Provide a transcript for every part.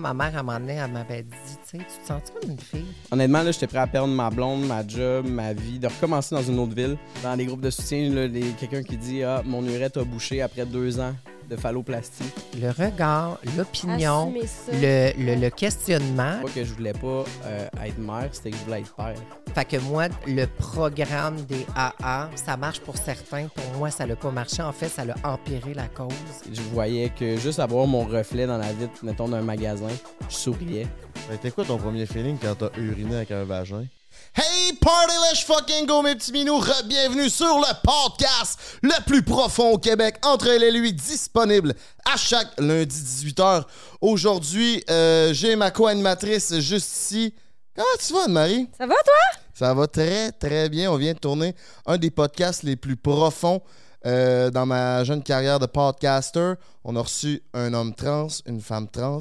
Ma mère, à un moment donné, elle m'avait dit, tu sais, tu te sens comme une fille? Honnêtement, là, j'étais prêt à perdre ma blonde, ma job, ma vie, de recommencer dans une autre ville. Dans les groupes de soutien, là, les- quelqu'un qui dit Ah, mon urètre a bouché après deux ans de phalloplastie. Le regard, l'opinion, le, le, le questionnement. Pas que je voulais pas euh, être mère, c'était que je voulais être père. Fait que moi, le programme des AA, ça marche pour certains. Pour moi, ça n'a pas marché. En fait, ça a empiré la cause. Je voyais que juste avoir mon reflet dans la vitre, mettons, d'un magasin, je souriais. Ça a été quoi ton premier feeling quand t'as uriné avec un vagin? Hey, party let's fucking go, mes petits minous! Bienvenue sur le podcast le plus profond au Québec, entre elle et lui, disponible à chaque lundi 18h. Aujourd'hui, euh, j'ai ma co-animatrice juste ici. Comment tu vas, Anne-Marie? Ça va, toi? Ça va très, très bien. On vient de tourner un des podcasts les plus profonds euh, dans ma jeune carrière de podcaster. On a reçu un homme trans, une femme trans.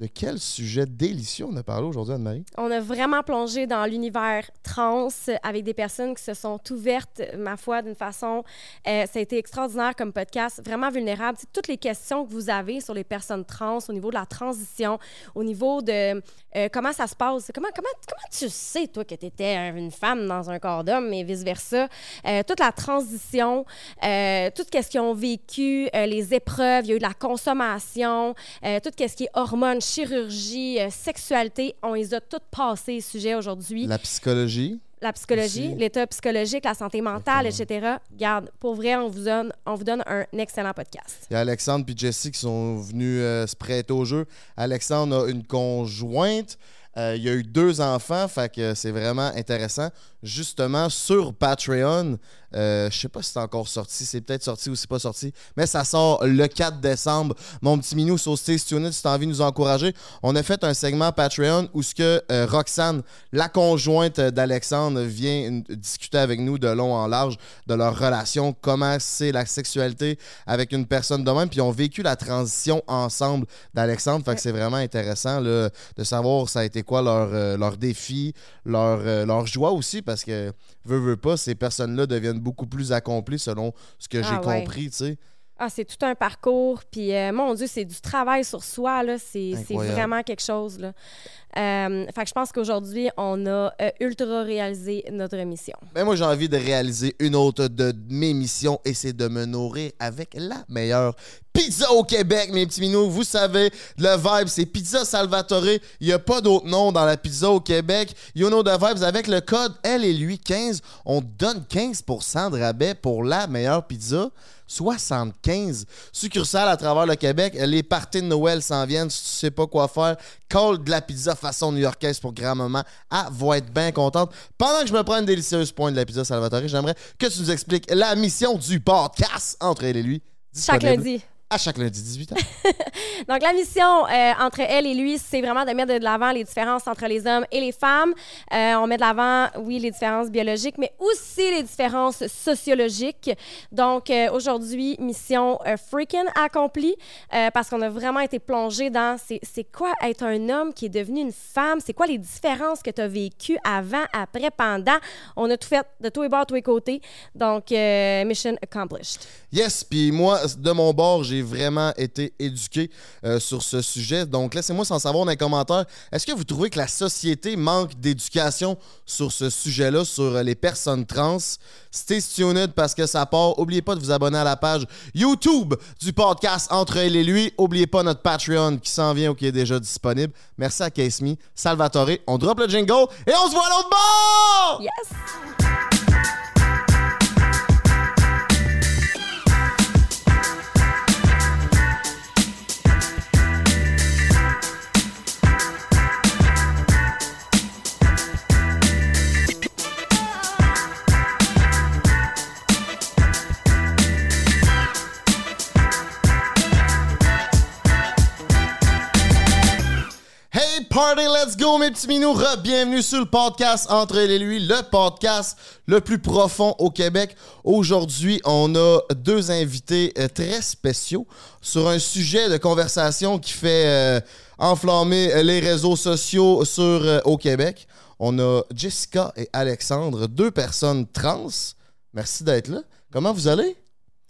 De quel sujet délicieux on a parlé aujourd'hui, Anne-Marie? On a vraiment plongé dans l'univers trans avec des personnes qui se sont ouvertes, ma foi, d'une façon. euh, ça a été extraordinaire comme podcast, vraiment vulnérable. Toutes les questions que vous avez sur les personnes trans, au niveau de la transition, au niveau de euh, comment ça se passe. Comment, comment, comment tu sais, toi, que tu étais une femme dans un corps d'homme et vice-versa? Euh, toute la transition, euh, tout ce qu'ils ont vécu, les épreuves, il y a eu de la consommation, tout ce qui est hormones, chirurgie, euh, sexualité, on les a toutes passées, ce sujet aujourd'hui. La psychologie. La psychologie, l'état psychologique, la santé mentale, etc. Garde, pour vrai, on vous donne, on vous donne un excellent podcast. Il y a Alexandre et Jessie qui sont venus euh, se prêter au jeu. Alexandre a une conjointe. Euh, il y a eu deux enfants, fait que c'est vraiment intéressant. Justement, sur Patreon, euh, je sais pas si c'est encore sorti, c'est peut-être sorti ou c'est pas sorti, mais ça sort le 4 décembre. Mon petit minou Stay Tuned, si tu as envie de nous encourager, on a fait un segment Patreon où ce que euh, Roxane, la conjointe d'Alexandre, vient discuter avec nous de long en large de leur relation, comment c'est la sexualité avec une personne de même, puis ils ont vécu la transition ensemble d'Alexandre. Fait que c'est vraiment intéressant là, de savoir ça a été quoi leur, euh, leur défi, leur, euh, leur joie aussi, parce que veux, veux pas, ces personnes-là deviennent beaucoup plus accomplies selon ce que j'ai Ah ouais. compris, tu sais. Ah, c'est tout un parcours, puis euh, mon Dieu, c'est du travail sur soi, là. C'est vraiment quelque chose, là. Euh, fait que je pense qu'aujourd'hui, on a euh, ultra réalisé notre mission. Mais moi, j'ai envie de réaliser une autre de mes missions et c'est de me nourrir avec la meilleure pizza au Québec, mes petits minous. Vous savez, le vibe, c'est Pizza Salvatore. Il n'y a pas d'autre nom dans la pizza au Québec. You know the vibes. Avec le code Elle et lui 15, on donne 15% de rabais pour la meilleure pizza. 75 succursales à travers le Québec. Les parties de Noël s'en viennent. Si tu sais pas quoi faire, call de la pizza façon new-yorkaise pour grand-maman. Elle va être bien contente. Pendant que je me prends une délicieuse pointe de la pizza Salvatore, j'aimerais que tu nous expliques la mission du podcast entre elle et lui. Chaque lundi. À chaque lundi, 18h. Donc, la mission euh, entre elle et lui, c'est vraiment de mettre de l'avant les différences entre les hommes et les femmes. Euh, on met de l'avant, oui, les différences biologiques, mais aussi les différences sociologiques. Donc, euh, aujourd'hui, mission freaking accomplie parce qu'on a vraiment été plongé dans c'est c'est quoi être un homme qui est devenu une femme, c'est quoi les différences que tu as vécues avant, après, pendant? On a tout fait de tous les bords, de tous les côtés. Donc, mission accomplished. Yes, puis moi, de mon bord, j'ai vraiment été éduqué euh, sur ce sujet. Donc, laissez-moi s'en savoir dans les commentaires. Est-ce que vous trouvez que la société manque d'éducation sur ce sujet-là, sur euh, les personnes trans? Stay tuned parce que ça part. Oubliez pas de vous abonner à la page YouTube du podcast Entre elle et lui. Oubliez pas notre Patreon qui s'en vient ou qui est déjà disponible. Merci à Case Me, Salvatore. On drop le jingle et on se voit à l'autre bord! Yes! Party, let's go mes petits minous. Bienvenue sur le podcast Entre elle et lui, le podcast le plus profond au Québec. Aujourd'hui, on a deux invités euh, très spéciaux sur un sujet de conversation qui fait euh, enflammer les réseaux sociaux sur, euh, au Québec. On a Jessica et Alexandre, deux personnes trans. Merci d'être là. Comment vous allez?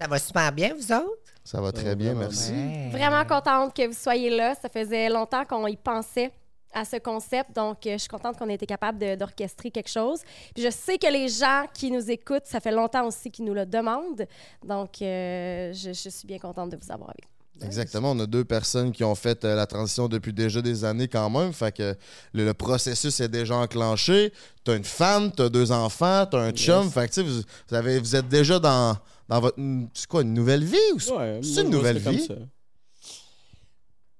Ça va super bien, vous autres? Ça va très bien, merci. Vraiment contente que vous soyez là. Ça faisait longtemps qu'on y pensait à ce concept, donc euh, je suis contente qu'on ait été capable d'orchestrer quelque chose. Puis je sais que les gens qui nous écoutent, ça fait longtemps aussi qu'ils nous le demandent, donc euh, je, je suis bien contente de vous avoir avec. Exactement. On a deux personnes qui ont fait euh, la transition depuis déjà des années quand même. Fait que le, le processus est déjà enclenché. T'as une femme, t'as deux enfants, t'as un chum. Yes. Fait que tu sais, vous, vous avez, vous êtes déjà dans, dans votre. C'est quoi, une nouvelle vie ou c'est Ouais, c'est moi, une nouvelle comme vie? ça.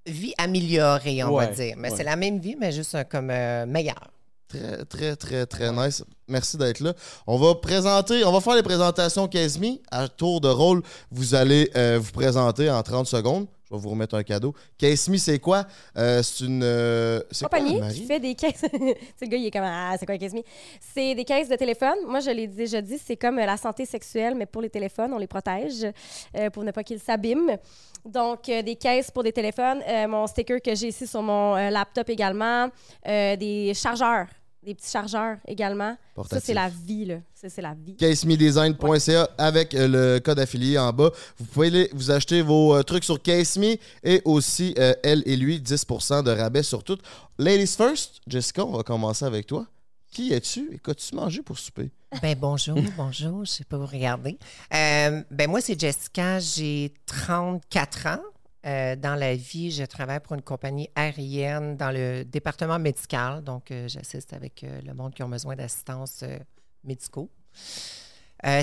Vie améliorée, on va dire. Mais ouais. c'est la même vie, mais juste comme euh, meilleure. Très, très, très, très nice. Merci d'être là. On va présenter, on va faire les présentations Casmi. À tour de rôle, vous allez euh, vous présenter en 30 secondes. Je vais vous remettre un cadeau. Casmi, c'est quoi? Euh, c'est une. euh, c'est quoi, compagnie Marie? qui fait des caisses. sais, le gars, il est comme Ah, c'est quoi, caisse C'est des caisses de téléphone. Moi, je l'ai déjà dit, c'est comme euh, la santé sexuelle, mais pour les téléphones, on les protège euh, pour ne pas qu'ils s'abîment. Donc, des caisses pour des téléphones. Mon sticker que j'ai ici sur mon laptop également. Des chargeurs. Des petits chargeurs également. Ça, c'est la vie, là. Ça, c'est la vie. casemedesign.ca avec euh, le code affilié en bas. Vous pouvez aller vous acheter vos euh, trucs sur CaseMe et aussi, euh, elle et lui, 10% de rabais sur tout. Ladies first, Jessica, on va commencer avec toi. Qui es-tu? Et qu'as-tu mangé pour souper? Ben bonjour, bonjour, je sais pas vous regarder. Euh, ben moi, c'est Jessica, j'ai 34 ans. Euh, dans la vie, je travaille pour une compagnie aérienne dans le département médical. Donc, euh, j'assiste avec euh, le monde qui ont besoin d'assistance médicaux.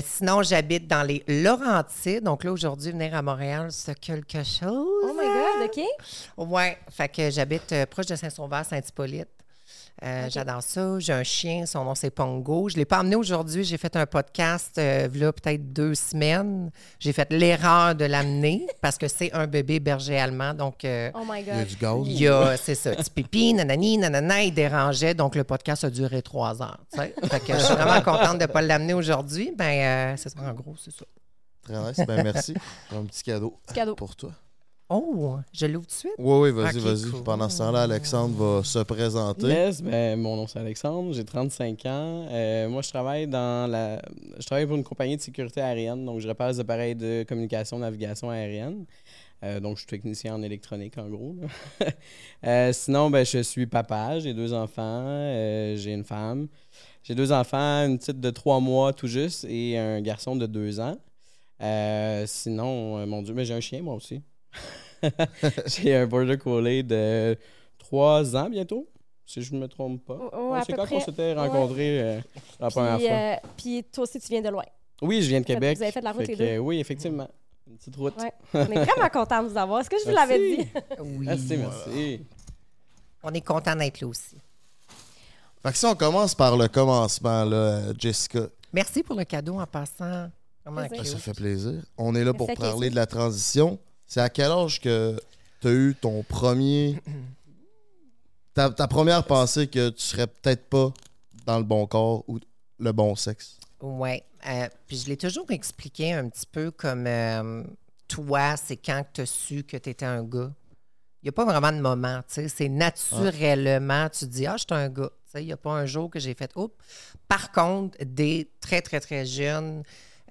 Sinon, j'habite dans les Laurentides. Donc là, aujourd'hui, venir à Montréal, c'est quelque chose. Oh my God, OK? Ouais, fait que j'habite proche de Saint-Sauveur, Saint-Hippolyte. Euh. J'adore ça. J'ai un chien, son nom c'est Pongo. Je ne l'ai pas emmené aujourd'hui. J'ai fait un podcast, euh, là, peut-être deux semaines. J'ai fait l'erreur de l'amener parce que c'est un bébé berger allemand. Donc, euh, Oh my Il y a God. du gaz. il y a, c'est ça, petit pipi, nanani, nanana, il dérangeait. Donc, le podcast a duré trois heures. Fait que je suis vraiment contente de ne pas l'amener aujourd'hui. Ben, euh, c'est ça, en gros, c'est ça. Très nice. Ben, merci. Un petit cadeau Petit cadeau. pour toi. Oh, je l'ouvre tout de suite. Oui, oui, vas-y, vas-y. cool. Pendant ce temps-là, Alexandre va se présenter. Yes, ben, mon nom c'est Alexandre, j'ai 35 ans. Euh, moi, je travaille dans la. Je travaille pour une compagnie de sécurité aérienne, donc je répare les appareils de communication, navigation aérienne. Euh, donc, je suis technicien en électronique, en gros. Euh, sinon, ben, je suis papa, j'ai deux enfants, euh, j'ai une femme. J'ai deux enfants, une petite de trois mois tout juste et un garçon de deux ans. Euh, sinon, euh, mon Dieu, mais j'ai un chien, moi aussi. j'ai un border collie de trois ans bientôt, si je ne me trompe pas. Oh, oh, Ouais, c'est quand près. on s'était rencontrés euh, la première Puis, fois. euh, puis toi aussi, tu viens de loin. Oui, je viens de Québec. vous avez fait de la route, les deux. Oui, effectivement. Une petite route. Ouais. On est vraiment contents de vous avoir. Est-ce que je vous l'avais dit? Oui. Merci, merci. On est content d'être là aussi. Fait que si on commence par le commencement, là, Jessica, Merci pour le cadeau en passant. Ben, ça cute. fait plaisir. On est là pour parler de la transition. C'est à quel âge que tu as eu ton premier. ta, première pensée que tu serais peut-être pas dans le bon corps ou le bon sexe? Oui. puis je l'ai toujours expliqué un petit peu comme euh, toi, c'est quand tu as su que tu étais un gars. Il n'y a pas vraiment de moment, tu sais. C'est naturellement, tu dis, ah, je un gars. Il n'y a pas un jour que j'ai fait, oups. Par contre, dès très, très, très jeune,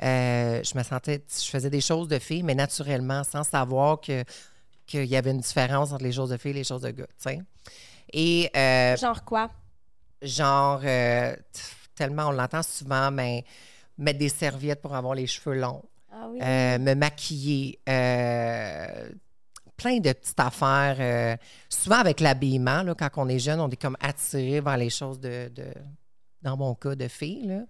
euh, je me sentais, je faisais des choses de fille, mais naturellement, sans savoir que qu'il y avait une différence entre les choses de filles et les choses de gars, tu sais. Et euh, Genre quoi? genre, euh, tellement on l'entend souvent, mais mettre des serviettes pour avoir les cheveux longs, Ah oui. me maquiller, plein de petites affaires. euh, souvent avec l'habillement, là, quand on est jeune, on est comme attiré vers les choses de, de- dans mon cas, de filles. là.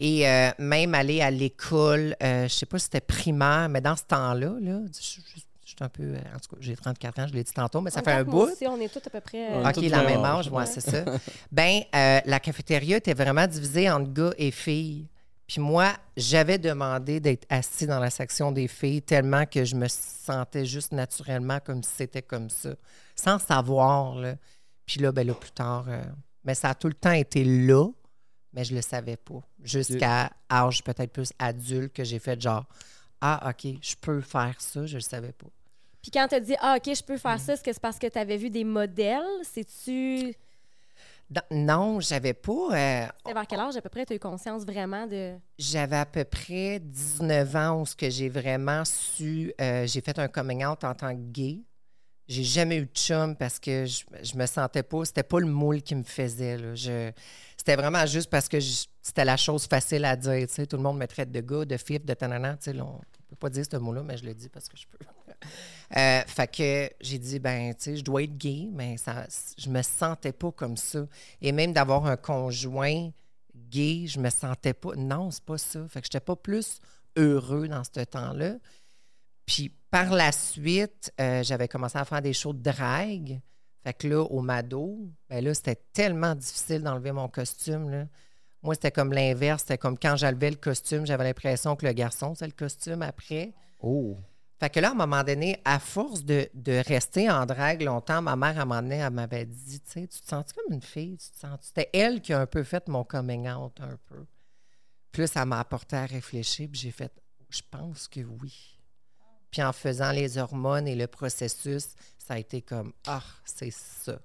Et euh, même aller à l'école, euh, je sais pas si c'était primaire, mais dans ce temps-là, là, je, je- je suis un peu, euh, en tout cas, j'ai 34 ans, je l'ai dit tantôt, mais ça fait un moi bout. aussi, on est tous à peu près. euh, On est OK, la même âge, âge, ouais, ouais. c'est ça. Ben, euh, la cafétéria était vraiment divisée entre gars et filles. Puis moi, j'avais demandé d'être assis dans la section des filles tellement que je me sentais juste naturellement comme si c'était comme ça, sans savoir. Là. Puis là, ben là, plus tard, euh, mais ça a tout le temps été là, mais je le savais pas. Jusqu'à âge peut-être plus adulte que j'ai fait genre, ah, OK, je peux faire ça, je le savais pas. Puis quand tu as dit, ah, OK, je peux Mm. faire ça, est-ce que c'est parce que tu avais vu des modèles? C'est-tu. Non, j'avais pas. euh, C'était vers quel âge à peu près? Tu as eu conscience vraiment de. J'avais à peu près 19 ans où ce que j'ai vraiment su. euh, j'ai fait un coming out en tant que gay. J'ai jamais eu de chum parce que je, je me sentais pas. C'était pas le moule qui me faisait. là. Je- c'était vraiment juste parce que c'était la chose facile à dire. Tout le monde me traite de gars, de fif, de tanana. là, On peut pas dire ce mot-là, mais je le dis parce que je peux. Euh, fait que j'ai dit, ben, tu sais, je dois être gay, mais ça, je me sentais pas comme ça. Et même d'avoir un conjoint gay, je me sentais pas. Non, c'est pas ça. Fait que j'étais pas plus heureux dans ce temps-là. Puis par la suite, euh, j'avais commencé à faire des shows de drague. Fait que là, au Mado, ben là, c'était tellement difficile d'enlever mon costume. Là. Moi, c'était comme l'inverse. C'était comme quand j'enlevais le costume, j'avais l'impression que le garçon, c'est le costume après. Oh. Fait que là, à un moment donné, à force de, de rester en drague longtemps, ma mère, à un moment donné, elle m'avait dit, tu sais, tu te sens comme une fille? Tu te sens... C'était elle qui a un peu fait mon coming out, un peu. Puis là, ça m'a apporté à réfléchir, puis j'ai fait, je pense que oui. Puis en faisant les hormones et le processus, ça a été comme, ah, c'est ça.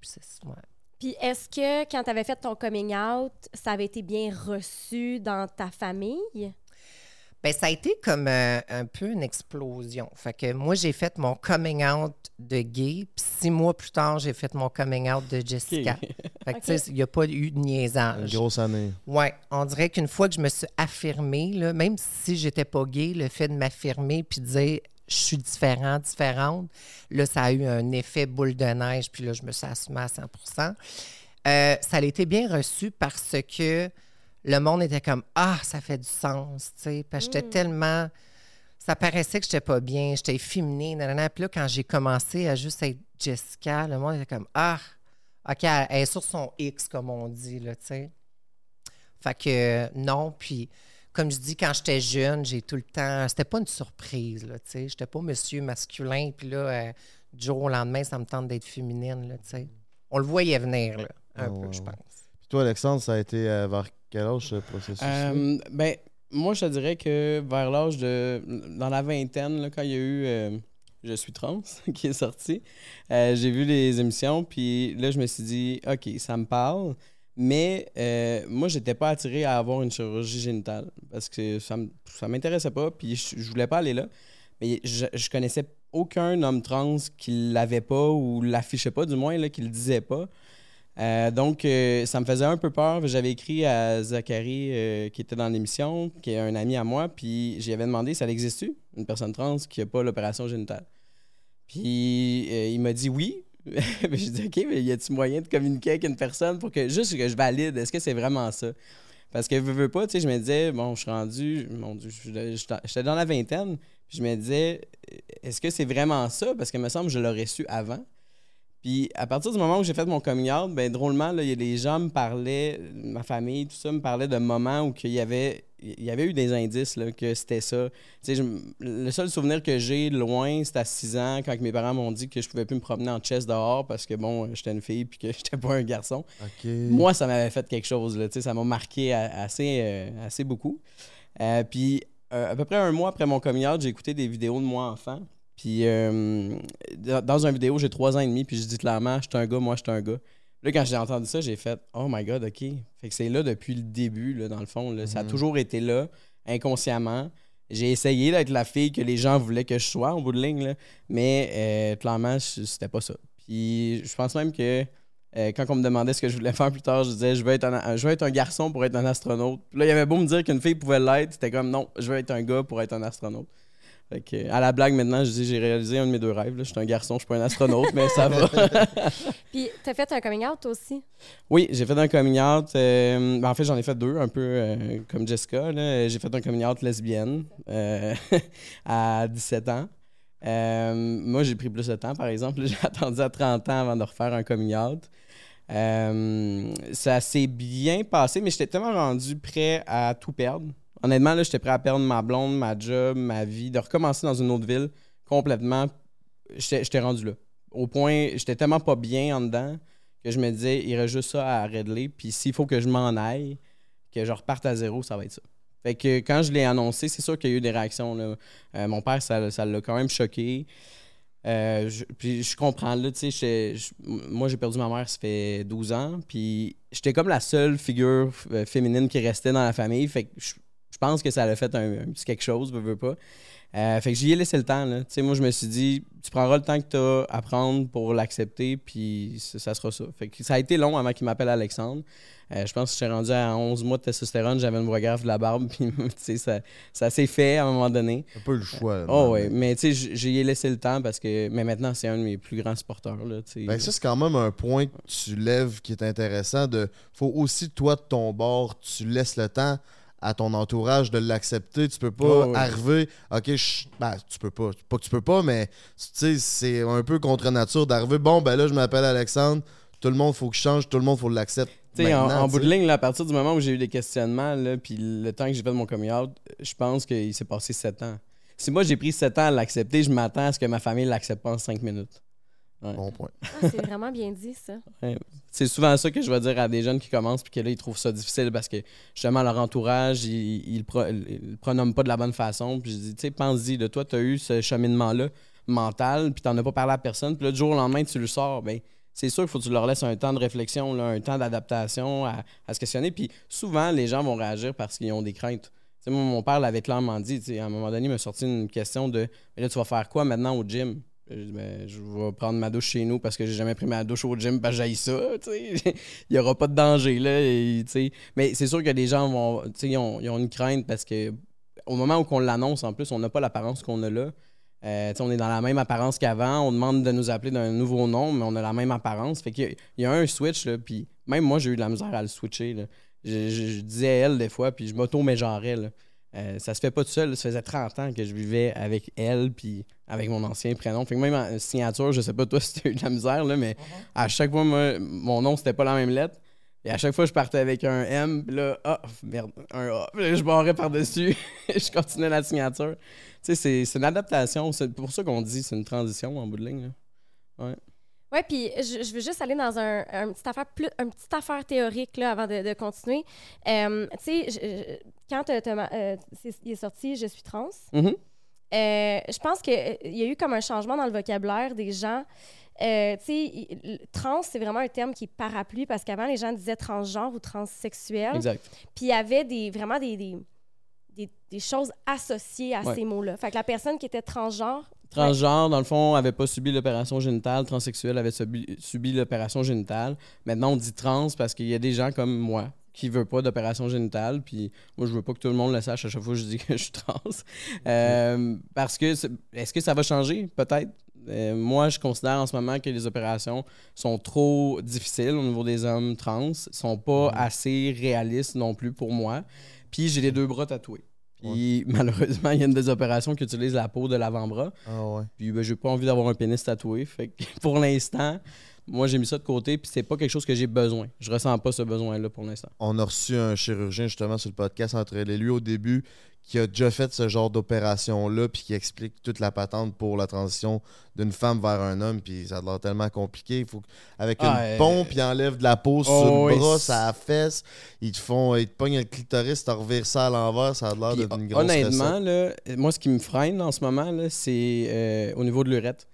Puis c'est ouais. Puis est-ce que quand tu avais fait ton coming out, ça avait été bien reçu dans ta famille? Ben, ça a été comme euh, un peu une explosion. Fait que moi, j'ai fait mon coming out de gay, puis six mois plus tard, j'ai fait mon coming out de Jessica. Fait que, tu sais, il n'y a pas eu de Une niaisage. grosse année. Ouais, on dirait qu'une fois que je me suis affirmée, là, même si j'étais pas gay, le fait de m'affirmer puis de dire je suis différent, différente, là, ça a eu un effet boule de neige, puis là, je me suis assumée à 100 Euh, Ça a été bien reçu parce que le monde était comme Ah, ça fait du sens, tu sais, parce que j'étais tellement. Ça paraissait que j'étais pas bien, j'étais féminine, nanana. Puis là, quand j'ai commencé à juste être Jessica, le monde était comme Ah, OK, elle elle est sur son X, comme on dit, là, tu sais. Fait que euh, non, puis comme je dis, quand j'étais jeune, j'ai tout le temps. C'était pas une surprise, là, tu sais. J'étais pas monsieur masculin, puis là, euh, du jour au lendemain, ça me tente d'être féminine, là, tu sais. On le voyait venir, là, un Ah, peu, ouais, je pense. Puis toi, Alexandre, ça a été euh, vers quel âge ce processus Euh, ben, moi, je dirais que vers l'âge de. Dans la vingtaine, là, quand il y a eu euh, Je suis trans qui est sorti, euh, j'ai vu les émissions, puis là, je me suis dit, OK, ça me parle. Mais euh, moi, j'étais pas attiré à avoir une chirurgie génitale parce que ça ça m'intéressait pas, puis je, je voulais pas aller là. Mais je, je connaissais aucun homme trans qui l'avait pas ou l'affichait pas, du moins, là, qui le disait pas. Euh, donc, euh, ça me faisait un peu peur. J'avais écrit à Zachary, euh, qui était dans l'émission, qui est un ami à moi, puis j'y avais demandé ça existe une personne trans qui n'a pas l'opération génitale? Puis il m'a dit oui. J'ai dit OK, mais y a-t-il moyen de communiquer avec une personne pour que juste que je valide Est-ce que c'est vraiment ça? Parce que veux, veux pas, tu sais, je me disais bon, je suis rendu, mon Dieu, je- je- j'étais dans la vingtaine, puis je me disais est-ce que c'est vraiment ça? Parce que me semble que je l'aurais su avant. Puis à partir du moment où j'ai fait mon coming out, ben drôlement, là, les gens me parlaient, ma famille, tout ça me parlait de moments où il y avait, il y avait eu des indices là, que c'était ça. Tu sais, je le seul souvenir que j'ai de loin, c'était à 6 ans, quand mes parents m'ont dit que je pouvais plus me promener en chest dehors parce que bon, j'étais une fille puis que j'étais pas un garçon. Moi, ça m'avait fait quelque chose. Là, ça m'a marqué assez, euh, assez beaucoup. Euh, puis, euh, à peu près un mois après mon coming out, j'ai écouté des vidéos de moi enfant. Puis, euh, dans une vidéo, j'ai trois ans et demi, puis je dis clairement, je suis un gars, moi, je suis un gars. Là, quand j'ai entendu ça, j'ai fait Oh my God, OK. Fait que c'est là depuis le début, là, dans le fond. là. Ça a Mhm. toujours été là, inconsciemment. J'ai essayé d'être la fille que les gens voulaient que je sois, en bout de ligne, là, mais euh, clairement, c'était pas ça. Puis, je pense même que euh, quand on me demandait ce que je voulais faire plus tard, je disais je veux être un, je veux être un garçon pour être un astronaute. Puis là, il y avait beau me dire qu'une fille pouvait l'être, c'était comme non, je veux être un gars pour être un astronaute. Fait que, à la blague maintenant, je dis j'ai réalisé un de mes deux rêves. là. Je suis un garçon, je suis pas un astronaute, mais ça va. Puis, tu as fait un coming out aussi? oui, j'ai fait un coming out. euh, ben, en fait, j'en ai fait deux, un peu euh, comme Jessica. J'ai fait un coming out lesbienne euh, à 17 ans. Moi, j'ai pris plus de temps, par exemple. J'ai attendu à 30 ans avant de refaire un coming out. Ça s'est bien passé, mais j'étais tellement rendu prêt à tout perdre. Honnêtement, là, j'étais prêt à perdre ma blonde, ma job, ma vie, de recommencer dans une autre ville complètement. J'étais rendu là. Au point, j'étais tellement pas bien en dedans que je me disais, il reste juste ça à régler. Puis s'il faut que je m'en aille, que je reparte à zéro, ça va être ça. Fait que quand je l'ai annoncé, c'est sûr qu'il y a eu des réactions. là. Euh, mon père, ça l'a quand même choqué. Euh, je- puis je comprends, là, tu sais, moi j'ai perdu ma mère, ça fait 12 ans, puis j'étais comme la seule figure euh, féminine qui restait dans la famille, fait que je, je pense que ça a fait un, un petit quelque chose, veux, veux pas. Euh, fait que j'y ai laissé le temps, là. Tu sais, moi je me suis dit, tu prendras le temps que tu as à prendre pour l'accepter, puis ça, ça sera ça. Fait que ça a été long avant qu'il m'appelle Alexandre. Euh, je pense que j'étais rendu à 11 mois de testostérone, j'avais une voix grave de la barbe, puis tu sais, ça, ça s'est fait à un moment donné. Un peu le choix. là, Oh ouais, mais tu sais, j'y ai laissé le temps parce que. Mais maintenant, c'est un de mes plus grands supporters. Là, tu sais. Ben, ça, c'est quand même un point que tu lèves qui est intéressant. De, faut aussi, toi, de ton bord, tu laisses le temps à ton entourage de l'accepter. Tu peux pas Oh, arriver. Ok, je- ben, tu peux pas. Pas que tu peux pas, mais c'est un peu contre nature d'arriver. Bon, ben là, je m'appelle Alexandre. Tout le monde, faut qu'il change. Tout le monde, faut l'accepter. En, en bout de ligne, là, à partir du moment où j'ai eu des questionnements, là, puis le temps que j'ai fait de mon coming out, je pense qu'il s'est passé sept ans. Si moi j'ai pris sept ans à l'accepter, je m'attends à ce que ma famille l'accepte pas en cinq minutes. Bon point. Ah, c'est vraiment bien dit, ça. C'est souvent ça que je vais dire à des jeunes qui commencent puis que là, ils trouvent ça difficile parce que justement, leur entourage, ils, ils, le pro- ils le pronomment pas de la bonne façon. Puis je dis, tu sais, pense-y, de toi, tu as eu ce cheminement-là mental, puis t'en as pas parlé à personne. Puis là, du jour au lendemain, tu le sors. Ben, c'est sûr qu'il faut que tu leur laisses un temps de réflexion, là, un temps d'adaptation à, à se questionner. Puis souvent, les gens vont réagir parce qu'ils ont des craintes. Tu sais, moi, mon père l'avait clairement dit. tu sais, À un moment donné, il m'a sorti une question de Mais là, tu vas faire quoi maintenant au gym Je Ben, je vais prendre ma douche chez nous parce que j'ai jamais pris ma douche au gym parce que ça. il n'y aura pas de danger. Là. Mais c'est sûr que les gens vont, ils, ont, ils ont une crainte parce que au moment où on l'annonce, en plus, on n'a pas l'apparence qu'on a là. Euh, on est dans la même apparence qu'avant. On demande de nous appeler d'un nouveau nom, mais on a la même apparence. Fait qu'il y y a un switch, puis même moi, j'ai eu de la misère à le switcher. Je, je- je disais elle des fois, puis je m'auto-mégenrais. Euh, ça se fait pas tout seul. Ça faisait 30 ans que je vivais avec elle, puis avec mon ancien prénom. Fait que même en signature, je sais pas toi si tu as eu de la misère, là, mais à chaque fois, moi, mon nom, c'était pas la même lettre. Et à chaque fois, je partais avec un M, puis là, ah, merde, un A. Puis là, je barrais par-dessus. je continuais la signature. Tu sais, c'est- une adaptation. C'est pour ça qu'on dit c'est une transition en bout de ligne. là. Oui, puis je, je veux juste aller dans un, un petit affaire plus, une petite affaire théorique là, avant de, de continuer. Euh, tu sais, quand t'as- t'as euh, il est sorti Je suis trans, Mhm. Euh, je pense qu'il y a eu comme un changement dans le vocabulaire des gens. Euh, tu sais, trans, c'est vraiment un terme qui est parapluie parce qu'avant, les gens disaient transgenre ou transsexuel. Exact. Puis il y avait des, vraiment des, des, des- des choses associées à Ouais. ces mots-là. Fait que la personne qui était transgenre, Transgenre, dans le fond, avait pas subi l'opération génitale. Transsexuel avait subi, subi l'opération génitale. Maintenant, on dit trans parce qu'il y a des gens comme moi qui veulent pas d'opération génitale. Puis moi, je veux pas que tout le monde le sache à chaque fois que je dis que je suis trans. Euh, parce que, est-ce que ça va changer? Peut-être. Euh, moi, je considère en ce moment que les opérations sont trop difficiles au niveau des hommes trans, sont pas assez réalistes non plus pour moi. Puis j'ai les deux bras tatoués. Puis malheureusement, il y a une des opérations qui utilise la peau de l'avant-bras. Ah ouais. Puis ben, j'ai pas envie d'avoir un pénis tatoué. Fait que pour l'instant, moi j'ai mis ça de côté. Puis c'est pas quelque chose que j'ai besoin. Je ressens pas ce besoin-là pour l'instant. On a reçu un chirurgien justement sur le podcast entre elle et lui au début qui a déjà fait ce genre d'opération-là puis qui explique toute la patente pour la transition d'une femme vers un homme puis ça a l'air tellement compliqué. Il faut avec une Ah, euh, pompe, ils enlèvent de la peau oh, sur le oui, bras, ça fesse, ils te font ils te pognent le clitoris, tu revires ça à l'envers, ça a l'air d'une grosse honnêtement, là, moi ce qui me freine en ce moment, c'est euh, au niveau de l'urètre.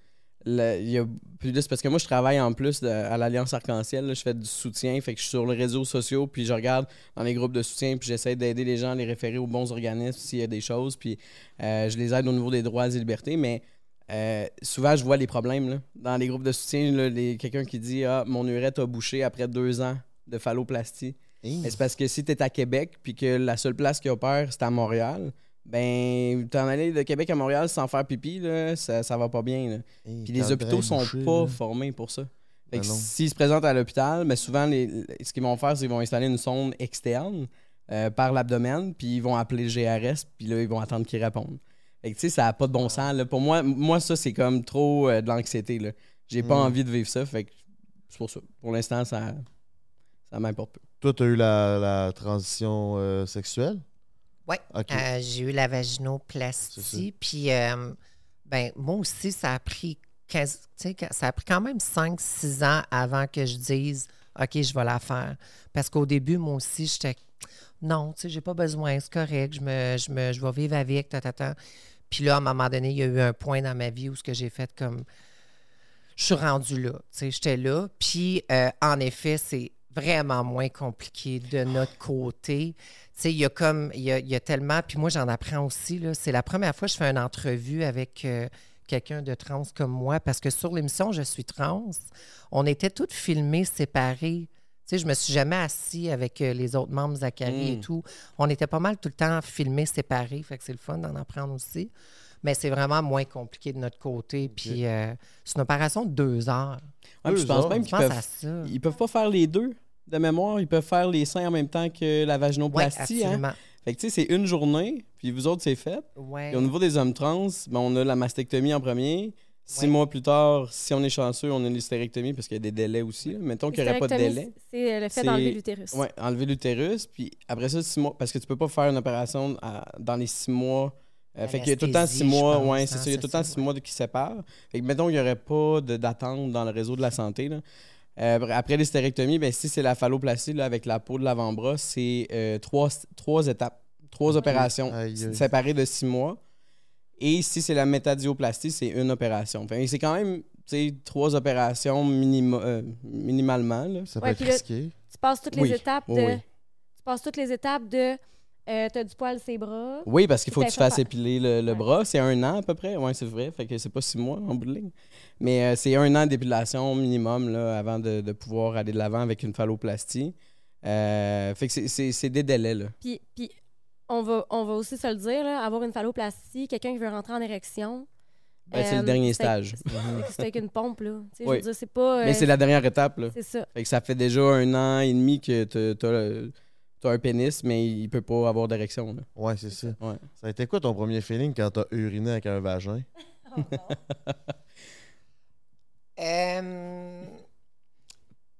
Le- Il y a plus Parce que moi, je travaille en plus de- à l'Alliance Arc-en-Ciel. Je fais du soutien. Fait que je suis sur les réseaux sociaux. Puis je regarde dans les groupes de soutien. Puis j'essaie d'aider les gens à les référer aux bons organismes s'il y a des choses. Puis euh, je les aide au niveau des droits et libertés. Mais euh, souvent, je vois les problèmes. là. Dans les groupes de soutien, quelqu'un qui dit Ah, mon urètre a bouché après deux ans de phalloplastie. C'est parce que si tu es à Québec puis que la seule place qui opère, c'est à Montréal, ben, t'en aller de Québec à Montréal sans faire pipi, là, ça, ça va pas bien. là. Puis les le hôpitaux sont bouché, pas là. formés pour ça. Fait Ben que s'ils se présentent à l'hôpital, mais souvent, les, ce qu'ils vont faire, c'est qu'ils vont installer une sonde externe euh, par l'abdomen, puis ils vont appeler le GRS, puis là, ils vont attendre qu'ils répondent. Fait que, tu sais, ça n'a pas de bon sens. Là. Pour moi, moi, ça, c'est comme trop euh, de l'anxiété. là. J'ai pas Mm. envie de vivre ça, fait que c'est pour ça. Pour l'instant, ça, ça m'importe peu. Toi, tu as eu la, la transition euh, sexuelle? Oui. Euh, j'ai eu la vaginoplastie. Puis, euh, ben, moi aussi, ça a pris 15 tu sais, ça a pris quand même 5-6 ans avant que je dise OK, je vais la faire. Parce qu'au début, moi aussi, j'étais non, tu sais, j'ai pas besoin, c'est correct, je, me, je, me, je vais vivre avec, ta, ta, ta. Puis là, à un moment donné, il y a eu un point dans ma vie où ce que j'ai fait comme je suis rendue là. Tu sais, j'étais là. Puis, euh, en effet, c'est vraiment moins compliqué de notre côté. Tu sais, il y a comme, il y a, il y a tellement, puis moi, j'en apprends aussi, là. C'est la première fois que je fais une entrevue avec euh, quelqu'un de trans comme moi, parce que sur l'émission Je suis trans, on était toutes filmées séparées. Tu sais, je me suis jamais assis avec euh, les autres membres, Zachary et Mm. tout. On était pas mal tout le temps filmés séparés, fait que c'est le fun d'en apprendre aussi. Mais c'est vraiment moins compliqué de notre côté. Puis euh, c'est une opération de deux heures. Ouais, je pense même qu'ils peuvent, ils peuvent pas faire les deux de mémoire. Ils peuvent faire les seins en même temps que la Oui, vaginoplastie. hein. Fait que tu sais, c'est une journée, puis vous autres, c'est fait. Ouais. Et au niveau des hommes trans, ben, on a la mastectomie en premier. Six Ouais. mois plus tard, si on est chanceux, on a l'hystérectomie parce qu'il y a des délais aussi. là. Mettons qu'il n'y aurait pas de délai. C'est euh, le fait d'enlever l'utérus. Oui, enlever l'utérus. Puis après ça, six mois. Parce que tu peux pas faire une opération à- dans les six mois. Euh, fait qu'il y a tout le temps six mois. pense, ouais, hein, c'est ça. Il y a tout le temps six mois qui séparent. Fait que mettons qu'il n'y aurait pas d'attente dans le réseau de la santé. là. Euh, après l'hystérectomie, ben, si c'est la phalloplastie là, avec la peau de l'avant-bras, c'est euh, trois, trois étapes, trois opérations Aïe, aïe. séparées de six mois. Et si c'est la métadioplastie, c'est une opération. Que c'est quand même tu sais, trois opérations minima- euh, minimalement. là. Ça peut Ouais, être là- risqué. Tu passes toutes les Oui. étapes de. Oui, oui. Tu passes toutes les étapes de. Euh, t'as du poil ses bras. Oui, parce qu'il faut que tu fasses épiler le, le Ouais. bras. C'est un an à peu près. Oui, c'est vrai. Fait que c'est pas six mois en bout de ligne. Mais euh, c'est un an d'épilation minimum là, avant de, de pouvoir aller de l'avant avec une phalloplastie. Euh, fait que c'est- des délais. Là. Puis, puis on, va, on va aussi se le dire, là, avoir une phalloplastie, quelqu'un qui veut rentrer en érection. Ben, c'est euh, le dernier c'est- stage. c'est- avec une pompe, là. Oui. Je veux dire, c'est pas. Mais euh, c'est la dernière étape. Là. C'est ça. Fait que ça fait déjà un an et demi que tu as, un pénis, mais il peut pas avoir d'érection. là. Ouais, c'est ça. Ouais. Ça a été quoi ton premier feeling quand t'as uriné avec un vagin? Euh,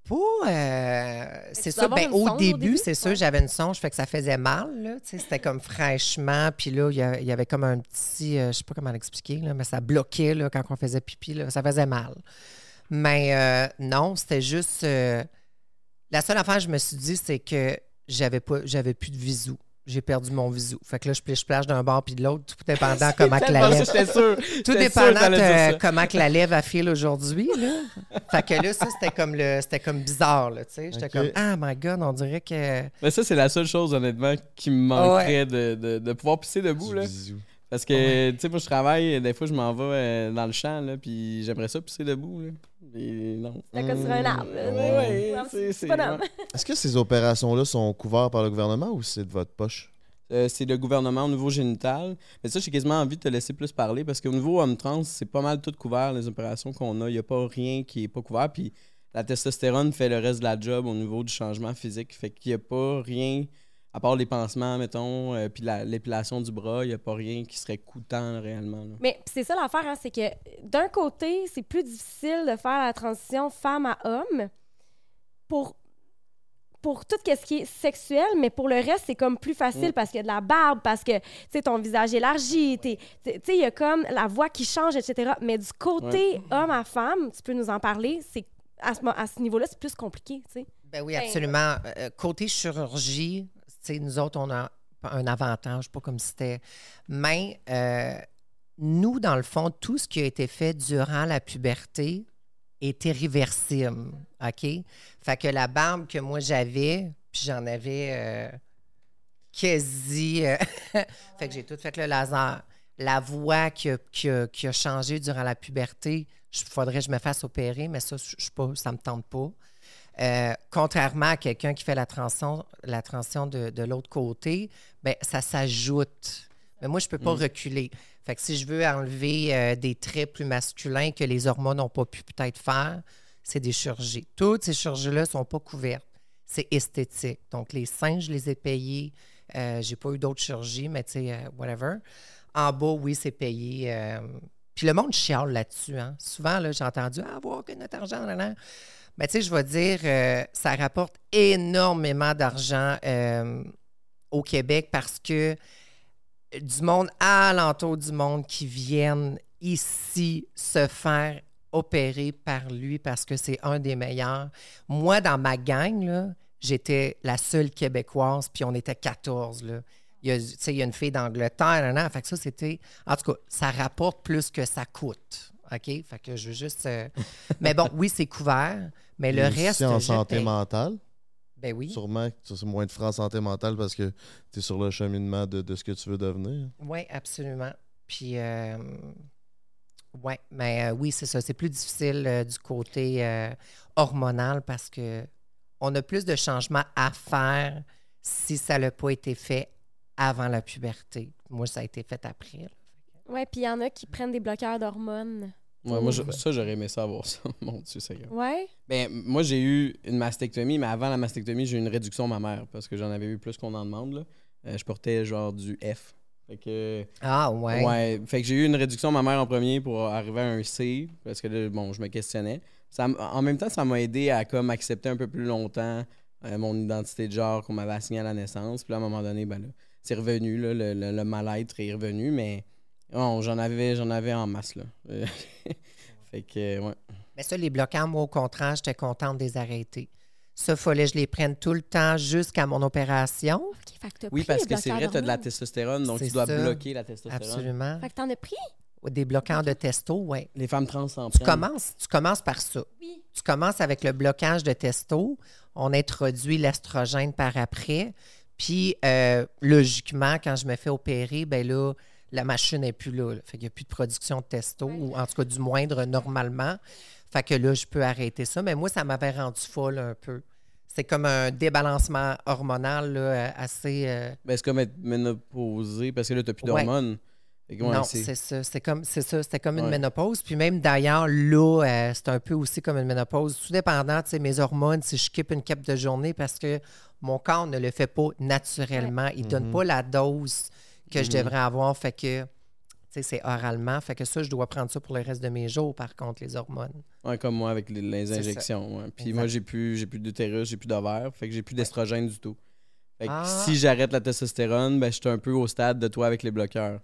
pas. euh, c'est tu ça. avoir Ben, une au début, début? c'est sûr, Ouais. j'avais une songe, fait que ça faisait mal. là, tu sais, C'était comme fraîchement. Puis là, il y a- il y, avait comme un petit. euh, je sais pas comment l'expliquer, là, mais ça bloquait là, quand on faisait pipi. Là, ça faisait mal. Mais euh, non, c'était juste. euh, la seule affaire que je me suis dit, c'est que j'avais pas j'avais plus de visou. J'ai perdu mon visou. Fait que là, je plage plage d'un bord puis de l'autre, tout dépendant comment que la lèvre. sûr. Tout sûr dépendant de comment que la lèvre a file aujourd'hui, là. Fait que là, ça, c'était comme le c'était comme bizarre, là, tu sais. J'étais comme, ah, my God, on dirait que... Mais ça, c'est la seule chose, honnêtement, qui me manquerait de, de, de pouvoir pisser debout. Du Là. bisou. Parce que, tu sais, moi, je travaille, des fois, je m'en vais euh, dans le champ, là, puis j'aimerais ça pisser debout. Là. Et non. C'est comme sur un arbre. là. Ouais, c'est- ouais. Est-ce que ces opérations-là sont couvertes par le gouvernement ou c'est de votre poche? Euh, c'est le gouvernement au niveau génital. Mais ça, j'ai quasiment envie de te laisser plus parler parce qu'au niveau homme trans, c'est pas mal tout couvert, les opérations qu'on a. Il n'y a pas rien qui est pas couvert. Puis la testostérone fait le reste de la job au niveau du changement physique. Fait qu'il n'y a pas rien, à part les pansements, mettons, euh, puis la- l'épilation du bras, il n'y a pas rien qui serait coûtant réellement. là. Mais c'est ça l'affaire, hein, c'est que d'un côté, c'est plus difficile de faire la transition femme à homme pour, pour tout ce qui est sexuel, mais pour le reste, c'est comme plus facile Mm. parce qu'il y a de la barbe, parce que tu sais, ton visage élargi, tu sais, il y a comme la voix qui change, etc. Mais du côté homme à femme, tu peux nous en parler, c'est à ce, mo- à ce niveau-là, c'est plus compliqué, tu sais. Ben oui, Ben, absolument. Euh, côté chirurgie, nous autres, on a un avantage, pas comme c'était... Mais euh, nous, dans le fond, tout ce qui a été fait durant la puberté est irréversible, OK? Fait que la barbe que moi j'avais, puis j'en avais euh, quasi... euh, fait que j'ai tout fait le laser. La voix qui a changé durant la puberté, il faudrait que je me fasse opérer, mais ça, je, je pas, ça me tente pas. Euh, contrairement à quelqu'un qui fait la transition, la transition de, de l'autre côté, ben, ça s'ajoute. Mais moi, je ne peux pas reculer. Fait que si je veux enlever euh, des traits plus masculins que les hormones n'ont pas pu peut-être faire, c'est des chirurgies. Toutes ces chirurgies-là ne sont pas couvertes. C'est esthétique. Donc, les seins, je les ai payés. Euh, j'ai pas eu d'autres chirurgies, mais tu sais, whatever. En bas, oui, c'est payé. Puis le monde chiale là-dessus. Hein. Souvent, là, j'ai entendu Ah, voir que notre argent, là, là. Mais tu sais, je vais dire, euh, ça rapporte énormément d'argent euh, au Québec parce que du monde alentour du monde qui viennent ici se faire opérer par lui parce que c'est un des meilleurs. Moi, dans ma gang, j'étais la seule québécoise, puis on était 14. Là. Il y a, il y a une fille d'Angleterre, nan. Fait que ça, c'était. En tout cas, ça rapporte plus que ça coûte. OK? Fait que je veux juste. euh, mais bon, oui, c'est couvert. Mais le Aussi reste. en santé paye. mentale. Ben oui. Sûrement que tu moins de francs en santé mentale parce que tu es sur le cheminement de, de ce que tu veux devenir. Oui, absolument. Puis, euh, ouais, mais euh, oui, c'est ça. C'est plus difficile euh, du côté euh, hormonal parce que on a plus de changements à faire si ça n'a pas été fait avant la puberté. Moi, ça a été fait après. Ouais, puis il y en a qui prennent des bloqueurs d'hormones. Ouais, moi, je- ça, j'aurais aimé savoir ça. Mon Dieu, Seigneur. Ouais? Ben, moi, j'ai eu une mastectomie, mais avant la mastectomie, j'ai eu une réduction mammaire parce que j'en avais eu plus qu'on en demande. Là. Euh, je portais genre du F. Fait que, Ah, ouais. ouais. Fait que j'ai eu une réduction mammaire en premier pour arriver à un C parce que là, bon, je me questionnais. Ça, en même temps, ça m'a aidé à comme accepter un peu plus longtemps euh, mon identité de genre qu'on m'avait assignée à la naissance. Puis là, à un moment donné, ben là, c'est revenu, là, le, le- le mal-être est revenu, mais j'en avais, j'en avais en masse. Là. Fait que, ouais. Mais ça, les bloquants, moi, au contraire, j'étais contente de les arrêter. Ça, fallait que je les prenne tout le temps jusqu'à mon opération. Fait que Oui, pris parce les que c'est vrai, tu as de la testostérone, donc tu dois ça. bloquer la testostérone. Absolument. Fait que t'en as pris? Des bloquants de testo, oui. Les femmes trans s'en Tu prennent. commences, tu commences par ça. Oui. Tu commences avec le blocage de testo. On introduit l'estrogène par après. Puis, euh, logiquement, quand je me fais opérer, ben là, la machine n'est plus là. là. Fait qu'il n'y a plus de production de testo, Ouais. ou en tout cas du moindre normalement. Fait que là, je peux arrêter ça. Mais moi, ça m'avait rendu folle un peu. C'est comme un débalancement hormonal là, euh, assez. euh, Ben, c'est comme être ménopausé parce que là, tu plus Ouais. d'hormones. Ouais, non, c'est- ça. C'est comme, c'est ça. C'était comme une ménopause. Puis même d'ailleurs, là, euh, c'est un peu aussi comme une ménopause. Tout dépendant, tu sais, mes hormones, si je skippe une cap de journée parce que mon corps ne le fait pas naturellement. Il ne donne Mhm. pas la dose que je Mhm. devrais avoir. Fait que, tu sais, c'est oralement. Fait que ça, je dois prendre ça pour le reste de mes jours, par contre, les hormones. Ouais, comme moi avec les, injections. ouais. Puis moi, j'ai plus, j'ai plus d'utérus, j'ai plus d'ovaire. Fait que j'ai plus d'estrogène du tout. Fait que Ah. si j'arrête la testostérone, ben, je suis un peu au stade de toi avec les bloqueurs.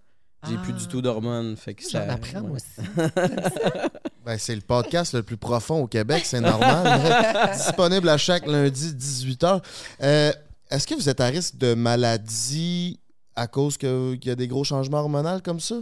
J'ai plus du Ah. tout d'hormones. Fait que J'en ça. apprends, ouais. moi aussi. Ben, c'est le podcast le plus profond au Québec, c'est normal. Disponible à chaque lundi, 18h. Euh, Est-ce que vous êtes à risque de maladie à cause que- qu'il y a des gros changements hormonaux comme ça?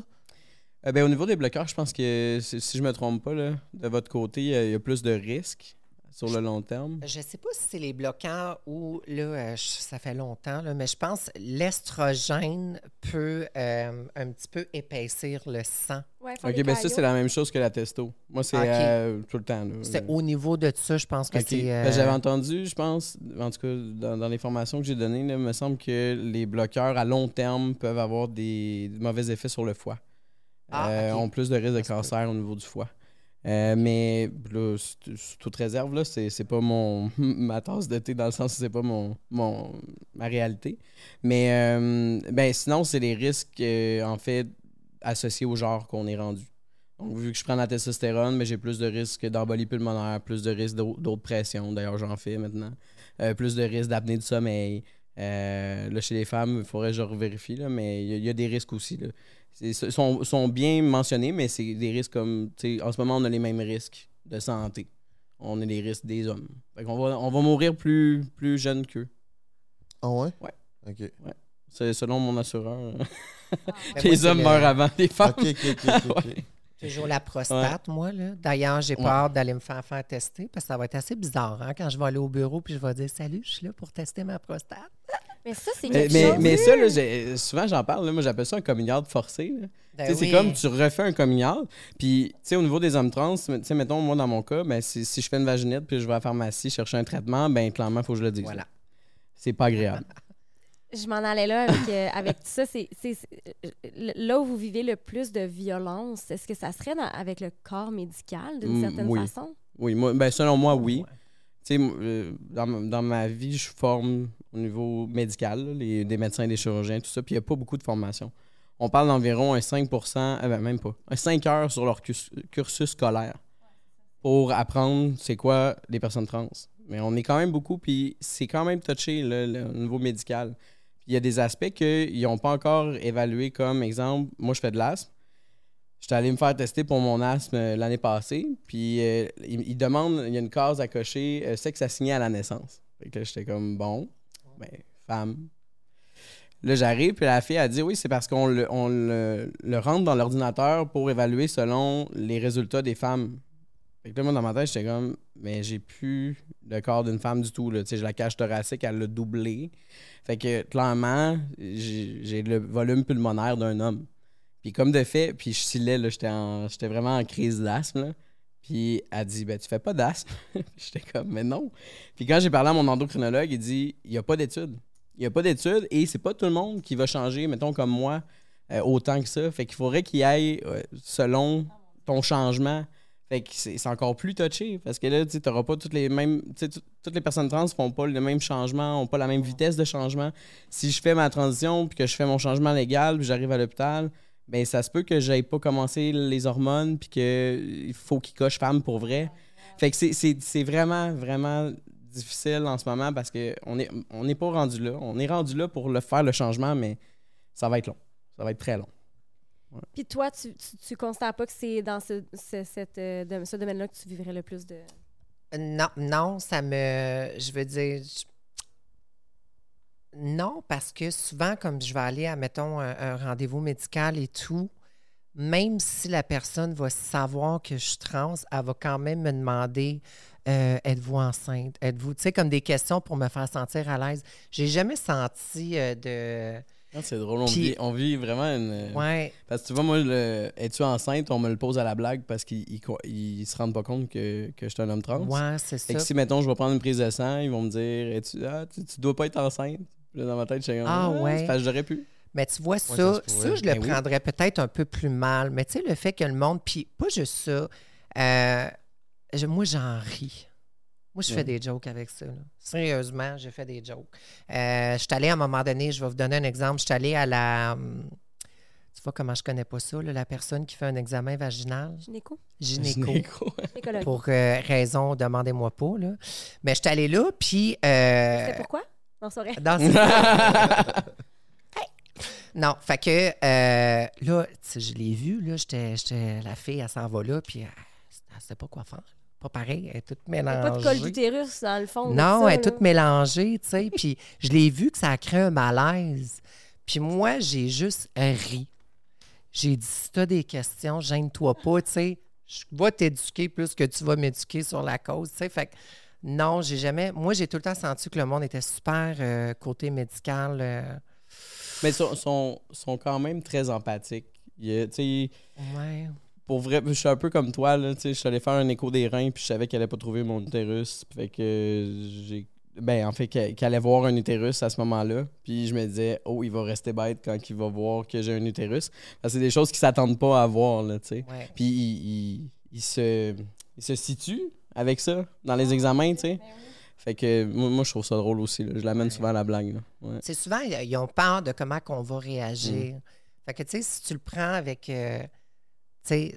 Euh, ben, au niveau des bloqueurs, je pense que si je me trompe pas, là, de votre côté, il y a- il y, a plus de risques sur le long terme? Je sais pas si c'est les bloquants ou là, euh, je- ça fait longtemps, là, mais je pense que l'estrogène peut euh, un petit peu épaissir le sang. Ouais, Ok, ben ça, c'est la même chose que la testo. Moi, c'est euh, tout le temps. C'est au niveau de ça, je pense que c'est. Ben, euh, J'avais entendu, je pense, en tout cas, dans, dans les formations que j'ai données, là, il me semble que les bloqueurs à long terme peuvent avoir des mauvais effets sur le foie. Ah, Euh, ont plus de risque de cancer au niveau du foie. Euh, mais là, sous toute réserve, là, c'est, pas mon ma tasse de thé dans le sens où c'est pas mon, mon ma réalité. Mais euh, ben sinon, c'est les risques euh, en fait associés au genre qu'on est rendu. Donc, vu que je prends la testostérone, j'ai plus de risques d'embolie pulmonaire, plus de risques d'au- d'autres pressions. D'ailleurs, j'en fais maintenant. Plus de risques d'apnée du sommeil. Là, chez les femmes, il faudrait que je revérifie, là, mais il y, a- des risques aussi. Sont, sont bien mentionnés, mais c'est des risques comme. tu sais, En ce moment, on a les mêmes risques de santé. On a les risques des hommes. Fait qu'on va, on va mourir plus, plus jeune qu'eux. Ah ouais? Ouais. OK. C'est selon mon assureur. ben, les moi, hommes le- meurent avant les femmes. OK, OK, OK. Ouais. Toujours la prostate, moi. là. D'ailleurs, j'ai Ouais. hâte d'aller me faire faire tester parce que ça va être assez bizarre hein, quand je vais aller au bureau puis je vais dire Salut, je suis là pour tester ma prostate. Mais ça, c'est Mais, quelque mais, chose. mais ça, là, souvent j'en parle, là, moi j'appelle ça un coming out forcé. Ben oui. C'est comme tu refais un coming out. Puis, tu sais, au niveau des hommes trans, tu sais, mettons, moi, dans mon cas, ben, si, si je fais une vaginite puis je vais à la pharmacie chercher un traitement, ben, clairement, il faut que je le dise. Voilà. là. C'est pas agréable. Je m'en allais là avec, euh, avec tout ça. C'est, euh, là où vous vivez le plus de violence, est-ce que ça serait dans- avec le corps médical d'une Mm, certaine oui. façon? Oui, moi, ben, selon moi, oui. Tu sais, m- euh, dans ma vie, je forme au niveau médical, les, des médecins, des chirurgiens, tout ça, puis il n'y a pas beaucoup de formation. On parle d'environ un 5% euh, ben, même pas, un 5 heures sur leur cursus scolaire pour apprendre c'est quoi les personnes trans. Mais on est quand même beaucoup, puis c'est quand même touché le- au niveau médical. Il y a des aspects qu'ils n'ont pas encore évalués comme exemple, moi je fais de l'asthme. J'étais allé me faire tester pour mon asthme euh, l'année passée, puis euh, il, il demande, il y a une case à cocher, euh, sexe assigné à la naissance. Que j'étais comme, bon, ben, femme. Là, j'arrive, puis la fille a dit oui, c'est parce qu'on le, rentre dans l'ordinateur pour évaluer selon les résultats des femmes. Fait que là, moi, dans ma tête, j'étais comme, mais j'ai plus le corps d'une femme du tout. Là. Tu sais, j'ai la cage thoracique, elle l'a doublé. Fait que clairement, j'ai le volume pulmonaire d'un homme. Puis comme de fait, puis je silais, j'étais vraiment en crise d'asthme. Puis elle dit, ben tu fais pas d'asthme? J'étais comme, mais non. Puis quand j'ai parlé à mon endocrinologue, il dit, il n'y a pas d'études. Il n'y a pas d'études et c'est pas tout le monde qui va changer, mettons comme moi, euh, autant que ça. Fait qu'il faudrait qu'il y aille euh, selon ton changement. Fait que c'est encore plus touché parce que là, tu n'auras pas toutes les mêmes. toutes les personnes trans font pas le même changement, n'ont pas la même vitesse de changement. Si je fais ma transition puis que je fais mon changement légal puis j'arrive à l'hôpital, ben ça se peut que j'aille pas commencer les hormones puis qu'il faut qu'il coche femme pour vrai. Fait que c'est- c'est c'est vraiment, vraiment difficile en ce moment parce qu'on n'est on n'est pas rendu là. On est rendu là pour le faire le changement, mais ça va être long. Ça va être très long. Puis toi, tu, tu, tu constates pas que c'est dans ce, ce, cette, euh, de- ce domaine-là que tu vivrais le plus de. Non, non, ça me. Je veux dire. je- Non, parce que souvent, comme je vais aller à, mettons, un, un rendez-vous médical et tout, même si la personne va savoir que je suis trans, elle va quand même me demander euh, êtes-vous enceinte? Êtes-vous. Tu sais, comme des questions pour me faire sentir à l'aise. J'ai jamais senti euh, de. Ah, C'est drôle, on, Puis- vit, on vit vraiment une. Ouais. Parce que tu vois, moi, le es-tu enceinte, on me le pose à la blague parce qu'ils ils se rendent pas compte que, que je suis un homme trans. Ouais, c'est ça. que si, mettons, je vais prendre une prise de sang, ils vont me dire es-tu, ah, tu, tu dois pas être enceinte. Là, dans ma tête, je suis comme Ah, ouais. parce que j'aurais pu. Mais tu vois, ça ça, je le Ben oui. prendrais peut-être un peu plus mal. Mais tu sais, le fait que le monde, puis pas juste ça, euh, je- moi, j'en ris. Moi, je fais des jokes avec ça. là. Sérieusement, je fais des jokes. Euh, je suis allée à un moment donné, je vais vous donner un exemple. Je suis allée à la. hum, Tu vois comment je connais pas ça, là, la personne qui fait un examen vaginal, Gynéco? gynéco. Gynéco. Pour euh, raison, demandez-moi pas. Là. Mais je suis allée là, puis. euh, C'était pourquoi? Non, c'est vrai. dans Non, fait que euh, là, je l'ai vu, là, j'étais, la fille, elle s'en va là, puis elle, elle sait pas quoi faire. Pas pareil, elle est toute Il y a mélangée. pas de col d'utérus dans le fond. Non, ça, elle est là. toute mélangée, tu sais, puis je l'ai vu que ça a créé un malaise. Puis moi, j'ai juste ri. J'ai dit, si t'as des questions, gêne-toi pas, tu sais, je vais t'éduquer plus que tu vas m'éduquer sur la cause, tu sais, fait que non, j'ai jamais... Moi, j'ai tout le temps senti que le monde était super euh, côté médical... euh, Mais ils sont, sont, sont quand même très empathiques. Il Ouais. pour vrai, je suis un peu comme toi, là, tu sais, je suis allé faire un écho des reins, puis je savais qu'elle allait pas trouver mon utérus. Fait que j'ai. Ben, en fait, qu'elle allait voir un utérus à ce moment-là. Puis je me disais, oh, il va rester bête quand il va voir que j'ai un utérus. C'est des choses qu'ils s'attendent pas à voir, là, tu sais. Ouais. Puis il, il- il se, il se situe avec ça dans les examens, tu sais. Fait que moi, moi, je trouve ça drôle aussi. là. Je l'amène souvent à la blague. Ouais. C'est souvent, ils ont peur de comment qu'on va réagir. Fait que, tu sais, si tu le prends avec, euh, tu sais,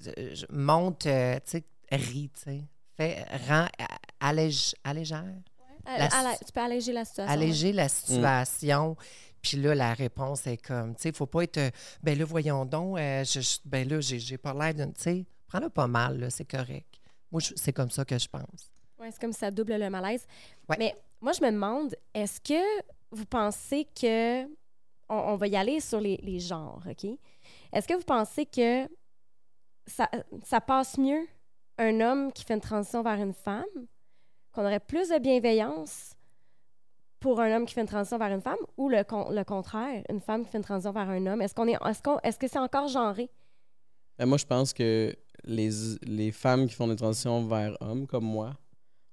monte, euh, tu sais, ris, tu sais. Fais, rends, a- allège, allégère, La- la- tu peux alléger la situation. alléger la situation. Puis là, la réponse est comme, tu sais, il faut pas être, euh, ben là, voyons donc, euh, je- je- ben là, j'ai j'ai pas l'air d'une, tu sais, prends-le pas mal, là, c'est correct. Moi, c'est comme ça que je pense. Ouais, c'est comme ça double le malaise. Ouais. Mais moi, je me demande, est-ce que vous pensez que. On, on va y aller sur les, les genres, OK? Est-ce que vous pensez que ça, ça passe mieux un homme qui fait une transition vers une femme? Qu'on aurait plus de bienveillance pour un homme qui fait une transition vers une femme ou le, con- le contraire, une femme qui fait une transition vers un homme? Est-ce qu'on est, est-ce qu'on, est-ce que c'est encore genré? Ben, moi, je pense que les, les femmes qui font des transitions vers hommes, comme moi,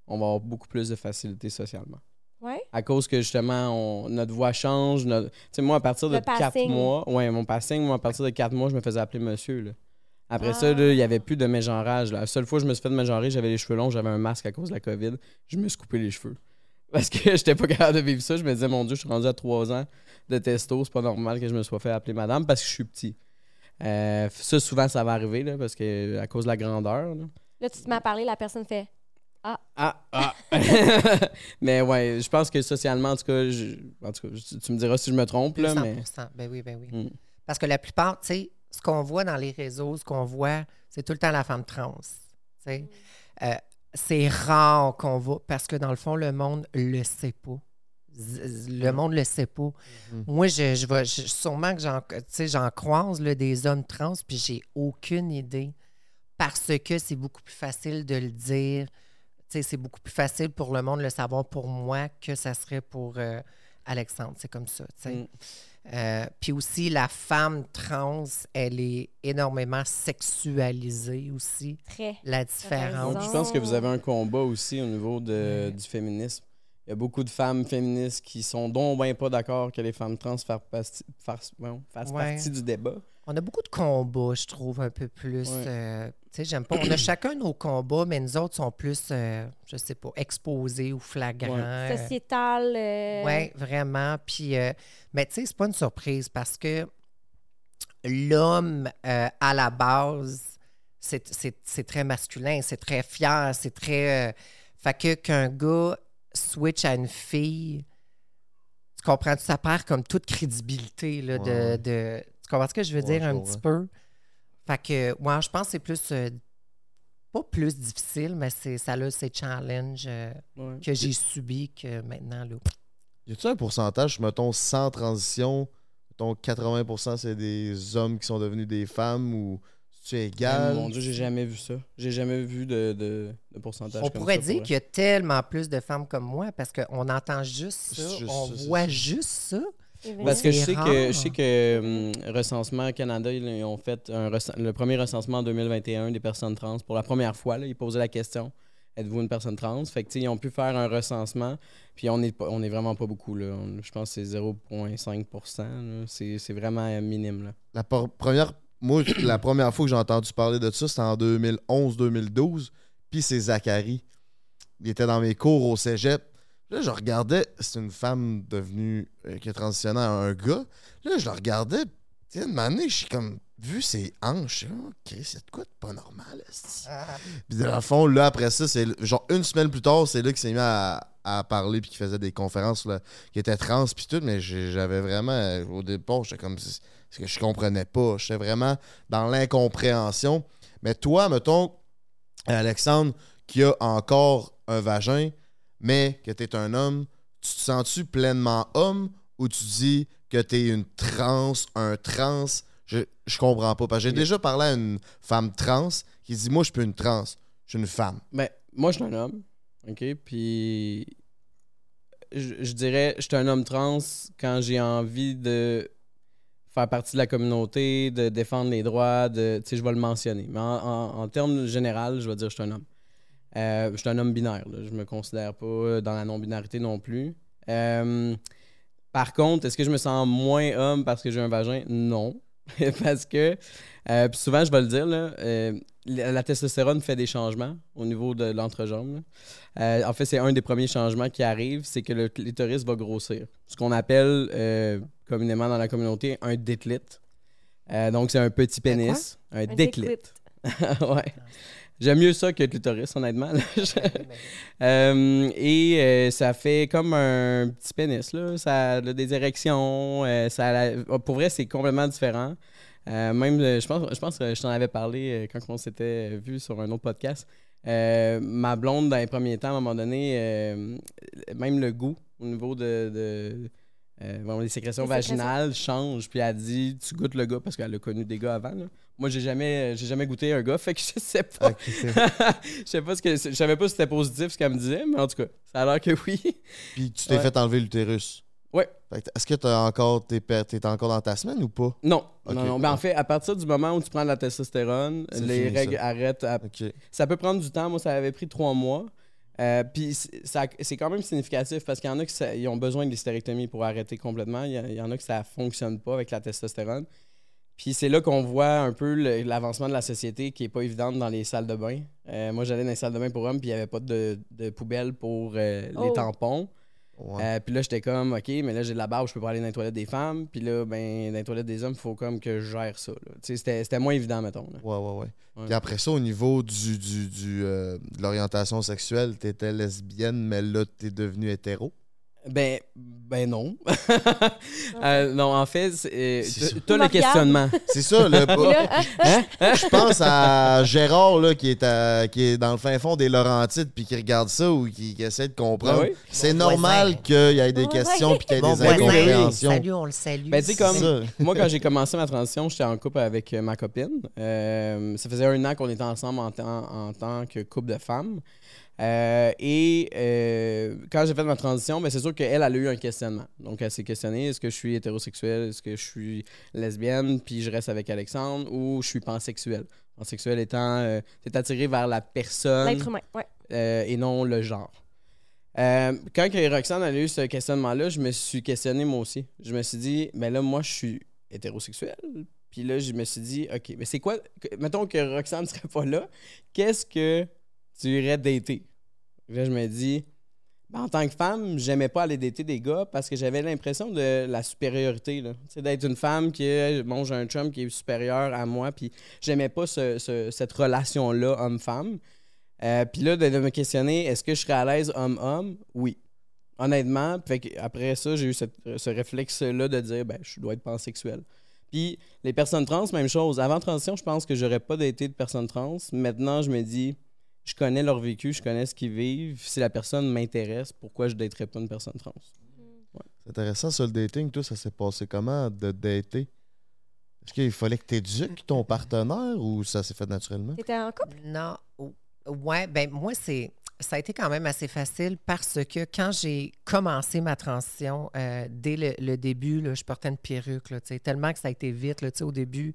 on va avoir beaucoup plus de facilité socialement. Ouais? À cause que justement, on- notre voix change. notre- Tu sais, moi, à partir de Le 4 passing. mois, ouais, mon passing, moi, à partir de 4 mois, je me faisais appeler monsieur. là. Après ça, Ah. il n'y avait plus de mégenrage. La seule fois que je me suis fait de mégenrer, j'avais les cheveux longs, j'avais un masque à cause de la COVID. Je me suis coupé les cheveux. Parce que j'étais pas capable de vivre ça. Je me disais, mon Dieu, je suis rendu à 3 ans de testo. C'est pas normal que je me sois fait appeler madame parce que je suis petit. Euh, ça, souvent, ça va arriver là, parce que à cause de la grandeur. là. Là, tu te mets à parler, la personne fait Ah, ah. mais ouais, je pense que socialement, en tout cas, je- en tout cas, tu, tu me diras si je me trompe, là, 100 mais. Ben oui, ben oui. Mm. Parce que la plupart, tu sais, ce qu'on voit dans les réseaux, ce qu'on voit, c'est tout le temps la femme trans. tu sais. Euh, c'est rare qu'on voit, parce que dans le fond, le monde le sait pas. Le monde le sait pas. Mhm. Moi, je, je vais, je- sûrement que j'en, tu sais, j'en croise là, des hommes trans, puis j'ai aucune idée. Parce que c'est beaucoup plus facile de le dire. Tu sais, c'est beaucoup plus facile pour le monde de le savoir pour moi que ça serait pour euh, Alexandre. C'est comme ça. Mm. Euh, puis aussi, la femme trans, elle est énormément sexualisée aussi. Très. La différence. Donc, je pense que vous avez un combat aussi au niveau de, du féminisme. Il y a beaucoup de femmes féministes qui sont donc bien pas d'accord que les femmes trans fassent partie, fassent- voyons, fassent Ouais. partie du débat. On a beaucoup de combats, je trouve, un peu plus. Ouais. euh, tu sais, j'aime pas. On a chacun nos combats, mais nous autres sont plus, euh, je sais pas, exposés ou flagrants. euh, Sociétal. euh, Oui, vraiment. Puis, euh, mais tu sais, c'est pas une surprise parce que l'homme, euh, à la base, c'est- c'est c'est très masculin, c'est très fier, c'est très. euh, fait que qu'un gars switch à une fille, tu comprends? Ça perd comme toute crédibilité là, de, Ouais. de- Tu comprends ce que je veux Ouais, dire un petit peu? Fait que, moi, je pense que c'est plus. euh, pas plus difficile, mais c'est ça a ses challenges euh, Ouais. que j'ai subis que maintenant, là. Y a-tu un pourcentage, mettons, sans transition, mettons 80% c'est des hommes qui sont devenus des femmes ou c'est égal? Oh Mon Dieu, j'ai jamais vu ça. J'ai jamais vu de, de, de pourcentage. On comme pourrait ça dire pour qu'il y a tellement plus de femmes comme moi parce qu'on entend juste ça, juste on ça, c'est voit ça. juste ça. Parce que je sais que, je sais que hum, Recensement Canada, ils ont fait un rec- le premier recensement en 2021 des personnes trans. Pour la première fois, là, ils posaient la question Êtes-vous une personne trans? Fait que, tu sais, ils ont pu faire un recensement. Puis on est, pas- on est vraiment pas beaucoup. Là. On- je pense que c'est 0,5 là. C'est c'est vraiment minime. Là. La por- première, moi, la première fois que j'ai entendu parler de ça, c'était en 2011-2012. Puis c'est Zachary. Il était dans mes cours au cégep. Là, je regardais, c'est une femme devenue, euh, qui a transitionné à un gars. Là, je le regardais. Une année, je suis comme, vu ses hanches, ok, c'est de quoi de pas normal, esti? Puis dans le fond, là, après ça, c'est genre une semaine plus tard, c'est là qu'il s'est mis à, à parler puis qu'il faisait des conférences là, qui étaient trans puis tout, mais j'avais vraiment, euh, au départ, j'étais comme, c'est que je comprenais pas. J'étais vraiment dans l'incompréhension. Mais toi, mettons, Alexandre, qui a encore un vagin, mais que tu es un homme, tu te sens-tu pleinement homme ou tu dis que tu es une trans, un trans? Je, je comprends pas. Parce que j'ai déjà parlé à une femme trans qui dit Moi, je suis une trans, je suis une femme. Ben, moi, je suis un homme. OK? Puis. Je, je dirais, je suis un homme trans quand j'ai envie de faire partie de la communauté, de défendre les droits, de, je vais le mentionner. Mais en termes général, je vais dire que je suis un homme. Euh, je suis un homme binaire. Là. Je me considère pas dans la non-binarité non plus. Euh, par contre, est-ce que je me sens moins homme parce que j'ai un vagin? Non. parce que, euh, puis souvent, je vais le dire, là, euh, la, testostérone fait des changements au niveau de l'entrejambe. Euh, en fait, c'est un des premiers changements qui arrive, c'est que le clitoris va grossir. Ce qu'on appelle communément dans la communauté un déclite. Donc, c'est un petit pénis. Un, Un déclite. ouais. J'aime mieux ça que le clitoris, honnêtement. Euh, et euh, ça fait comme un petit pénis, là. Ça a des érections. euh, ça a la- Pour vrai, c'est complètement différent. Même, je pense, je pense que je t'en avais parlé quand on s'était vu sur un autre podcast. Ma blonde, dans les premiers temps, à un moment donné, même le goût au niveau de, les sécrétions Les sécrétions. vaginales change. Puis elle dit Tu goûtes le gars parce qu'elle a connu des gars avant. là. Moi, j'ai jamais, j'ai jamais goûté un gars, fait que je sais pas. je sais pas ce que je savais pas si c'était positif ce qu'elle me disait, mais en tout cas, ça a l'air que oui. Puis tu t'es Ouais. fait enlever l'utérus. Ouais. Est-ce que t'as encore, t'es, t'es encore dans ta semaine ou pas? Non, non, non. Ben, en fait, à partir du moment où tu prends de la testostérone, les fini, règles ça. arrêtent. à-. Ça peut prendre du temps. Moi, ça avait pris trois mois. Euh, Puis c'est- quand même significatif parce qu'il y en a qui ça- ils ont besoin de l'hystérectomie pour arrêter complètement. Il y, en a que ça fonctionne pas avec la testostérone. Puis c'est là qu'on voit un peu l'avancement de la société qui est pas évidente dans les salles de bain. Euh, moi, j'allais dans les salles de bain pour hommes, puis il n'y avait pas de, de poubelle pour euh, les Oh. tampons. Ouais. Euh, puis là, j'étais comme, OK, mais là, j'ai de la barbe, je peux pas aller dans les toilettes des femmes. Puis là, ben, dans les toilettes des hommes, il faut comme que je gère ça. là. Tu sais, C'était moins évident, mettons. là. Ouais, ouais, ouais. Puis après ça, au niveau du, du, du, de l'orientation sexuelle, t'étais lesbienne, mais là, t'es devenue hétéro. Ben, ben non. Euh, non, en fait, c'est, euh, C'est t'as- le questionnement. C'est ça, le. Là, Je pense à Gérard là, qui, est à- qui est dans le fin fond des Laurentides puis qui regarde ça ou qui, qui essaie de comprendre. Ben oui. C'est normal qu'il y ait des questions puis qu'il y ait Mon des incompréhensions. salut, on le salue. Ben, comme- C'est ça. Moi, quand j'ai commencé ma transition, j'étais en couple avec euh, ma copine. Euh, ça faisait un an qu'on était ensemble en tant que couple de femmes. Euh, et euh, quand j'ai fait ma transition, ben, c'est sûr qu'elle elle a eu un questionnement. Donc, elle s'est questionnée est-ce que je suis hétérosexuel, est-ce que je suis lesbienne, puis je reste avec Alexandre, ou je suis pansexuel? Pansexuel étant, euh, t'es attiré vers la personne L'être humain, ouais. euh, et non le genre. Quand Roxane a eu ce questionnement-là, je me suis questionné moi aussi. Je me suis dit, mais là, moi, je suis hétérosexuel. Puis là, je me suis dit, OK, mais c'est quoi, mettons que Roxane ne serait pas là, qu'est-ce que tu irais dater? Là, je me dis, ben, en tant que femme, j'aimais pas aller dater des gars parce que j'avais l'impression de la supériorité. sais, d'être une femme qui euh, mange un chum qui est supérieur à moi, puis j'aimais pas ce- ce- cette relation-là homme-femme. Euh, puis là, de, me questionner, est-ce que je serais à l'aise homme-homme? Oui. Honnêtement, fait après ça, j'ai eu ce réflexe-là de dire, ben, je dois être pansexuel. Puis les personnes trans, même chose. Avant transition, je pense que j'aurais pas daté de personnes trans. Maintenant, je me dis, je connais leur vécu, je connais ce qu'ils vivent. Si la personne m'intéresse, pourquoi je daterais pas une personne trans? C'est intéressant, ça, le dating. Toi, ça s'est passé comment de dater? Est-ce qu'il fallait que tu éduques ton partenaire ou ça s'est fait naturellement? T'étais en couple? Non. ou- Ouais, ben moi, c'est. Ça a été quand même assez facile parce que quand j'ai commencé ma transition, euh, dès le, le début, là, je portais une perruque, là, tu sais, tellement que ça a été vite là, tu sais, au début.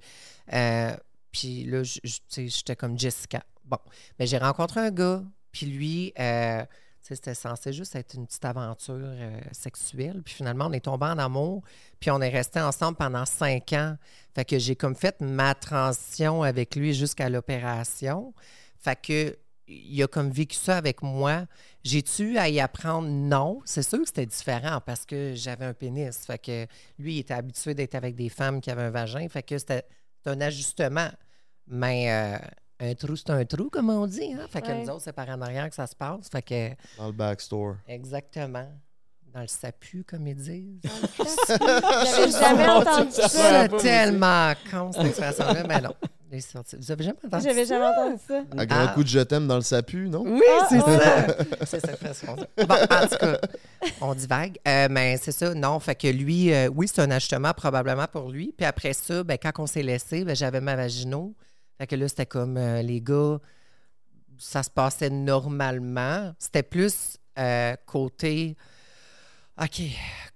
Euh, puis là, je- je- tu sais, j'étais comme Jessica. Bon, mais j'ai rencontré un gars, puis lui, euh, c'était censé juste être une petite aventure euh, sexuelle. Puis finalement, on est tombé en amour, puis on est resté ensemble pendant cinq ans. Fait que j'ai comme fait ma transition avec lui jusqu'à l'opération. Fait que il a comme vécu ça avec moi. J'ai-tu à y apprendre? Non. C'est sûr que c'était différent parce que j'avais un pénis. Fait que lui, il était habitué d'être avec des femmes qui avaient un vagin. Fait que c'était c'était un ajustement. Mais euh, un trou, c'est un trou, comme on dit. Hein? Fait que Ouais. nous autres, c'est par en arrière que ça se passe. Fait que, Dans le backstore. exactement. Dans le sapu, comme ils disent. J'avais jamais entendu ça. C'est tellement con, cette expression-là. Mais non. Les sorties- Vous avez jamais entendu J'avais ça? jamais entendu ça. Un grand Ah. coup de je t'aime dans le sapu, non? Oui, Ah, c'est ouais. ça. c'est cette expression Bon, en tout cas, on divague. Euh, mais c'est ça, non. Fait que lui, euh, oui, c'est un ajustement probablement pour lui. Puis après ça, ben, quand on s'est laissé, ben, j'avais ma vagino. Fait que là, c'était comme euh, les gars, ça se passait normalement. C'était plus euh, côté. OK,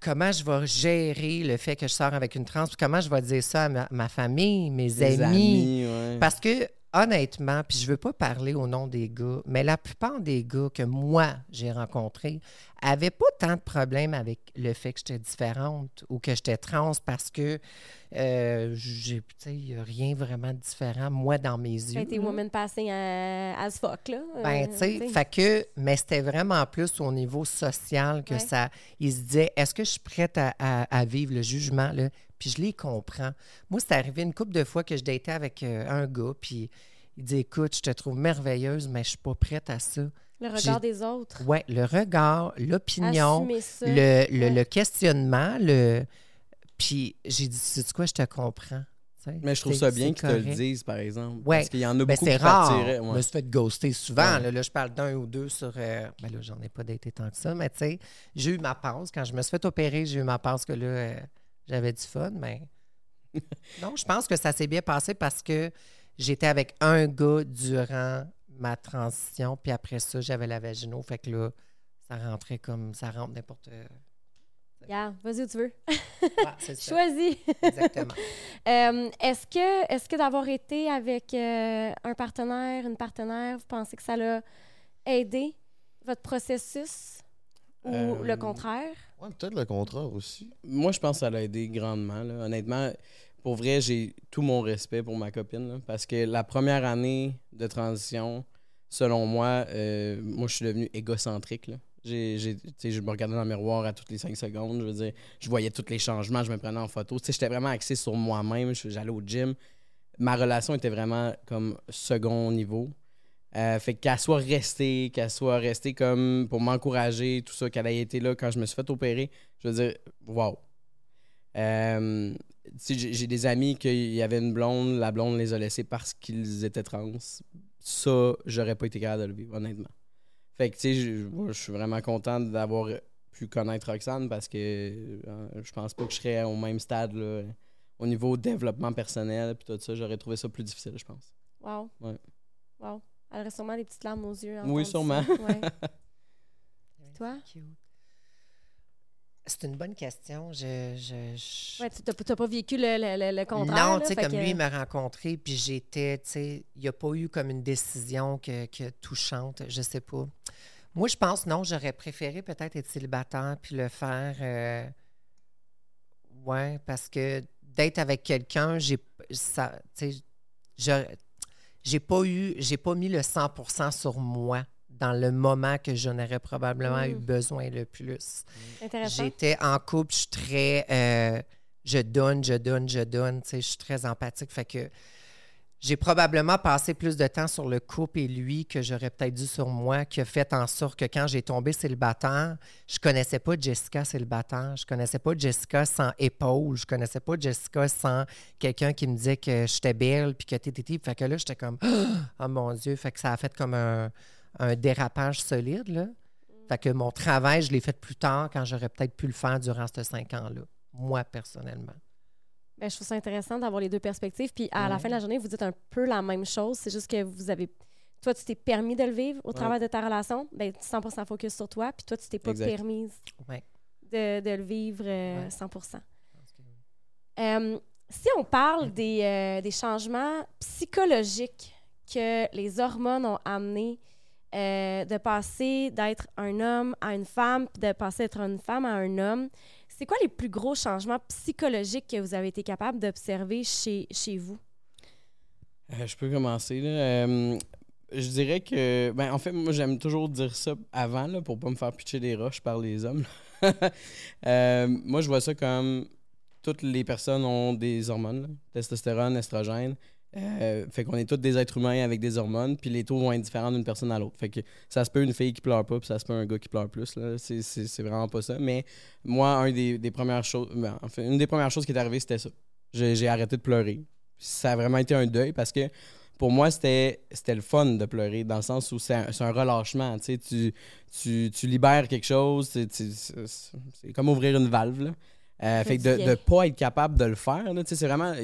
comment je vais gérer le fait que je sors avec une trans? Puis comment je vais dire ça à ma, ma famille, mes amis? ouais. Parce que, honnêtement, puis je veux pas parler au nom des gars, mais la plupart des gars que moi, j'ai rencontrés avaient pas tant de problèmes avec le fait que j'étais différente ou que j'étais trans parce que euh, j'ai, tu sais, rien vraiment de différent, moi, dans mes yeux. là. woman passing à- as fuck, là. Ben, Euh, tu sais, fait que, mais c'était vraiment plus au niveau social que Ouais. ça. Il se disait, est-ce que je suis prête à, à- à vivre le jugement, là? Puis je les comprends. Moi, c'est arrivé une couple de fois que je datais avec euh, un gars, puis il dit, écoute, je te trouve merveilleuse, mais je suis pas prête à ça. Le regard des autres. Ouais, le regard, l'opinion, le, le- Ouais. le questionnement, le. Puis j'ai dit, sais quoi, je te comprends. Mais je trouve c'est- ça bien c'est qu'ils te le disent, par exemple. Ouais. Parce qu'il y en a Ben, beaucoup c'est qui rare. Je me suis fait ghoster souvent. Ouais. Là, Là, je parle d'un ou deux sur. euh, ben là, j'en ai pas daté tant que ça, mais tu sais, j'ai eu ma passe. Quand je me suis fait opérer, j'ai eu ma passe que là, euh, j'avais du fun, mais. non, je pense que ça s'est bien passé parce que j'étais avec un gars durant ma transition, puis après ça, j'avais la vagino. Fait que là, ça rentrait comme. Ça rentre n'importe. Regarde, vas-y où tu veux. Ouais, c'est ça. Choisis. Exactement. Euh, est-ce que, est que d'avoir été avec euh, un partenaire, une partenaire, vous pensez que ça l'a aidé votre processus? Ou Euh, le contraire? Ouais, peut-être le contraire aussi. Moi, je pense que ça l'a aidé grandement. là. Honnêtement, pour vrai, j'ai tout mon respect pour ma copine. parce que la première année de transition, selon moi, euh, moi, je suis devenu égocentrique. je me regardais dans le miroir à toutes les cinq secondes. Je veux dire, je voyais tous les changements, je me prenais en photo. J'étais vraiment axé sur moi-même. J'allais au gym. Ma relation était vraiment comme second niveau. Euh, fait qu'elle soit restée, qu'elle soit restée comme pour m'encourager, tout ça, qu'elle ait été là quand je me suis fait opérer. Je veux dire, wow. Euh, j'ai j'ai des amis qui y avait une blonde, la blonde les a laissés parce qu'ils étaient trans. Ça, j'aurais pas été capable de le vivre, honnêtement. Fait que, tu sais, je suis vraiment content d'avoir pu connaître Roxane parce que euh, je pense pas que je serais au même stade, là, au niveau développement personnel, puis tout ça. J'aurais trouvé ça plus difficile, je pense. Wow. Ouais. Wow. Elle aurait sûrement des petites larmes aux yeux. Oui, sûrement. Ouais. Toi? Cute. C'est une bonne question. Je, je, je- Ouais, tu n'as pas vécu le, le, le- contraire. Non, tu sais, comme que- lui, il m'a rencontré, puis j'étais, tu sais, il n'y a pas eu comme une décision que, que touchante, je sais pas. Moi, je pense, non, j'aurais préféré peut-être être célibataire puis le faire. euh, ouais, parce que d'être avec quelqu'un, j'ai ça, tu sais, je- j'ai pas eu, j'ai pas mis le 100% sur moi dans le moment que j'en aurais probablement eu Mm. besoin le plus. J'étais en couple, je suis très. euh, je donne, je donne, je donne. Tu sais, je suis très empathique. Fait que j'ai probablement passé plus de temps sur le couple et lui que j'aurais peut-être dû sur moi, qui a fait en sorte que quand j'ai tombé célibataire, je connaissais pas Jessica célibataire. Je connaissais pas Jessica sans épaule. Je connaissais pas Jessica sans quelqu'un qui me disait que j'étais belle puis que t'étais. Fait que là, j'étais comme, oh mon Dieu. Fait que ça a fait comme un, un dérapage solide, là. Fait que mon travail, je l'ai fait plus tard quand j'aurais peut-être pu le faire durant ces cinq ans-là, moi personnellement. Ben, je trouve ça intéressant d'avoir les deux perspectives. Puis à la Ouais. fin de la journée, vous dites un peu la même chose. C'est juste que vous avez. Toi, tu t'es permis de le vivre au travers de ta relation. Ben, 100% focus sur toi. Puis toi, tu t'es pas Exact. permise Ouais. de, de le vivre euh, Ouais. 100 Euh, si on parle des, euh, des changements psychologiques que les hormones ont amenés, euh, de passer d'être un homme à une femme, puis de passer d'être une femme à un homme, c'est quoi les plus gros changements psychologiques que vous avez été capable d'observer chez, chez vous? Euh, je peux commencer. Là. Euh, je dirais que, ben, en fait, moi, j'aime toujours dire ça avant là, pour pas me faire pitcher des roches par les hommes. Moi, je vois ça comme toutes les personnes ont des hormones, testostérone, estrogène. Euh, fait qu'on est tous des êtres humains avec des hormones, puis les taux vont être différents d'une personne à l'autre. Fait que ça se peut une fille qui pleure pas, puis ça se peut un gars qui pleure plus. C'est, vraiment pas ça. Mais moi, des, premières ben, une des premières choses qui est arrivée, c'était ça. J'ai, arrêté de pleurer. Ça a vraiment été un deuil parce que pour moi, c'était, le fun de pleurer, dans le sens où c'est un, un relâchement. Tu, tu, tu, libères quelque chose, c'est, comme ouvrir une valve. Euh, fait que de ne pas être capable de le faire, c'est vraiment,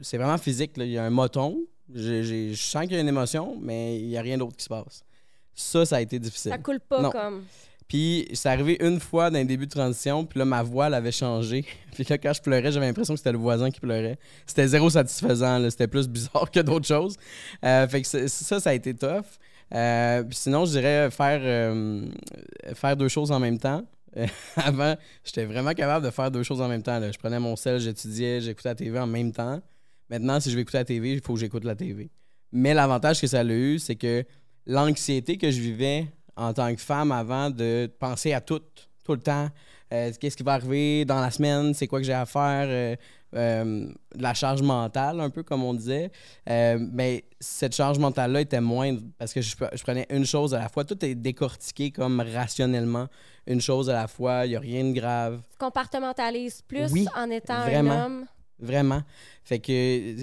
c'est vraiment physique. là. Il y a un moton, j'ai- je sens qu'il y a une émotion, mais il n'y a rien d'autre qui se passe. Ça, ça a été difficile. Ça coule pas Non. comme. Puis c'est arrivé une fois dans les débuts de transition, puis là, ma voix, elle avait changé. Puis là, quand je pleurais, j'avais l'impression que c'était le voisin qui pleurait. C'était zéro satisfaisant, là. c'était plus bizarre que d'autres choses. Euh, fait que ça, ça a été tough. Euh, puis sinon, je dirais faire, euh, faire deux choses en même temps. Avant, j'étais vraiment capable de faire deux choses en même temps. Je prenais mon sel, j'étudiais, j'écoutais la TV en même temps. Maintenant, si je veux écouter la TV, il faut que j'écoute la TV. Mais l'avantage que ça a eu, c'est que l'anxiété que je vivais en tant que femme avant de penser à tout, tout le temps, euh, qu'est-ce qui va arriver dans la semaine, c'est quoi que j'ai à faire, euh, euh, la charge mentale, un peu comme on disait. Mais cette charge mentale-là était moindre parce que je, je prenais une chose à la fois. Tout est décortiqué comme rationnellement, une chose à la fois, il n'y a rien de grave. Tu compartimentalises plus Oui, en étant vraiment. un homme. Vraiment. Fait que,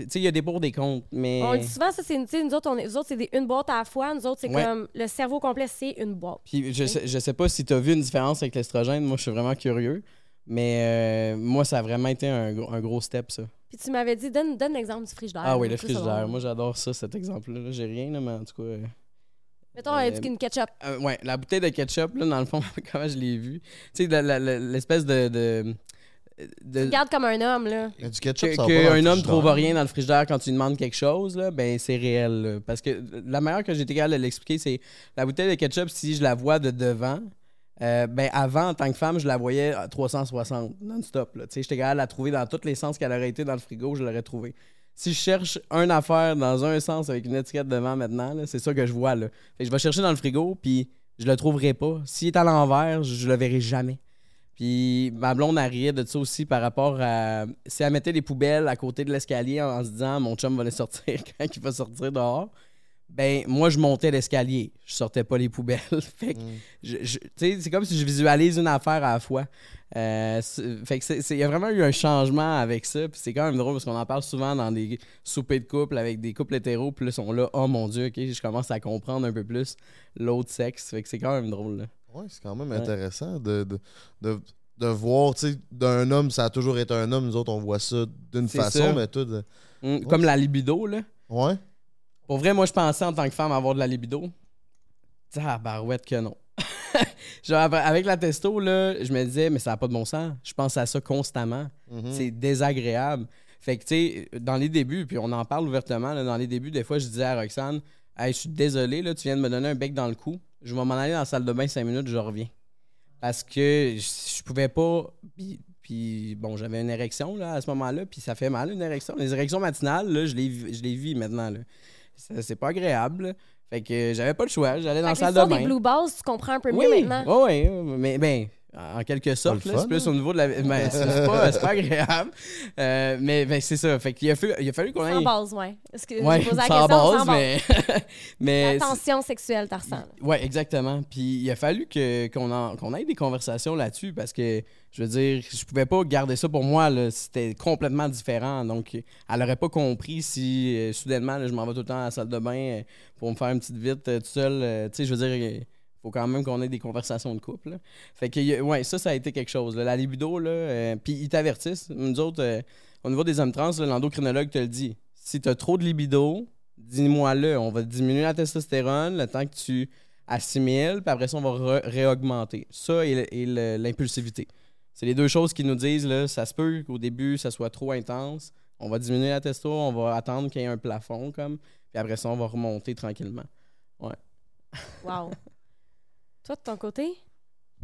tu sais, il y a des pour des contre, mais. On dit souvent, ça, c'est une, tu sais, nous autres, on est, nous autres, c'est des- une boîte à la fois. Nous autres, c'est Ouais. comme le cerveau complet, c'est une boîte. Puis je sais, je sais pas si tu as vu une différence avec l'estrogène. Moi, je suis vraiment curieux. Mais euh, moi, ça a vraiment été un, gros- un gros step, ça. Puis tu m'avais dit, donne, donne l'exemple du frigidaire. Ah oui, le frigidaire. Moi, j'adore ça, cet exemple-là. Là, J'ai rien, là, mais en tout cas. euh, Mettons Euh, euh, une ketchup. euh, ouais, la bouteille de ketchup, là, dans le fond, comment je l'ai vue. Tu sais, l'espèce de. de, de- Tu regardes comme un homme, là. Il y a du ketchup, que- ça qu'un homme trouve rien dans le frigidaire quand tu lui demandes quelque chose, là, ben c'est réel. là. Parce que la manière que j'ai été capable de l'expliquer, c'est la bouteille de ketchup, si je la vois de devant, euh, ben avant, en tant que femme, je la voyais à 360 non-stop. là. Tu sais, J'étais capable de la trouver dans tous les sens qu'elle aurait été dans le frigo, je l'aurais trouvée. Si je cherche une affaire dans un sens avec une étiquette devant maintenant, là, c'est ça que je vois. Là. Fait que je vais chercher dans le frigo, puis je le trouverai pas. S'il est à l'envers, je, je le verrai jamais. Puis ma blonde a riait de ça aussi par rapport à. Si elle mettait des poubelles à côté de l'escalier en, en se disant mon chum va les sortir quand il va sortir dehors, ben moi je montais l'escalier, je sortais pas les poubelles. fait que Mm. je- je- tu sais, c'est comme si je visualise une affaire à la fois. Euh, fait que il y a vraiment eu un changement avec ça. Puis c'est quand même drôle parce qu'on en parle souvent dans des soupers de couple avec des couples hétéros. Puis là, ils sont là, oh mon Dieu, ok, je commence à comprendre un peu plus l'autre sexe. Fait que c'est quand même drôle. Là. Ouais, c'est quand même intéressant de, de, de, de voir, tu sais, d'un homme, ça a toujours été un homme. Nous autres, on voit ça d'une C'est façon, ça. mais tout. de- Hum, Comme la libido, là. Ouais. Pour vrai, moi, je pensais en tant que femme avoir de la libido. Ah, barouette que non. Genre, après- avec la testo, là, je me disais, mais ça n'a pas de bon sens. Je pense à ça constamment. Mhm. C'est désagréable. Fait que, tu sais, dans les débuts, puis on en parle ouvertement, là, dans les débuts, des fois, je disais à Roxane, hey, je suis désolé, là, tu viens de me donner un bec dans le cou. Je vais m'en aller dans la salle de bain cinq minutes, je reviens. Parce que je, pouvais pas. Puis, puis, bon, j'avais une érection là, à ce moment-là, puis ça fait mal une érection. Les érections matinales, là, je les, vis- je les vis maintenant. Là. C'est pas agréable. là. Fait que j'avais pas le choix. J'allais dans la Fait salle de bain. des blue balls, tu comprends un peu Oui, mieux maintenant. oui, oui, mais ben, en quelque sorte, c'est plus hein? au niveau de la. Ben, c'est c'est pas, c'est pas agréable. Euh, mais ben, c'est ça. Fait qu'il a, fallu- il a fallu qu'on Sans aille. base, ouais. Est-ce que Ouais, j'ai posé la sans question base, sans base? mais. mais La tension sexuelle, t'as ressens. là. oui, exactement. Puis il a fallu que, qu'on, en- qu'on ait des conversations là-dessus parce que, je veux dire, je pouvais pas garder ça pour moi. là. C'était complètement différent. Donc, elle aurait pas compris si euh, soudainement, là, je m'en vais tout le temps à la salle de bain euh, pour me faire une petite vite euh, tout seul. Euh, tu sais, je veux dire, faut quand même qu'on ait des conversations de couple. là. Fait que, ouais, ça, ça a été quelque chose. là. La libido, là, euh, puis ils t'avertissent. Nous autres, euh, au niveau des hommes trans, l'endocrinologue te le dit. Si tu as trop de libido, dis-moi-le. On va diminuer la testostérone le temps que tu assimiles, puis après ça, on va réaugmenter. Ça et, l'impulsivité. C'est les deux choses qui nous disent, là, ça se peut qu'au début, ça soit trop intense. On va diminuer la testo, on va attendre qu'il y ait un plafond, comme, puis après ça, on va remonter tranquillement. Wow. Toi, de ton côté?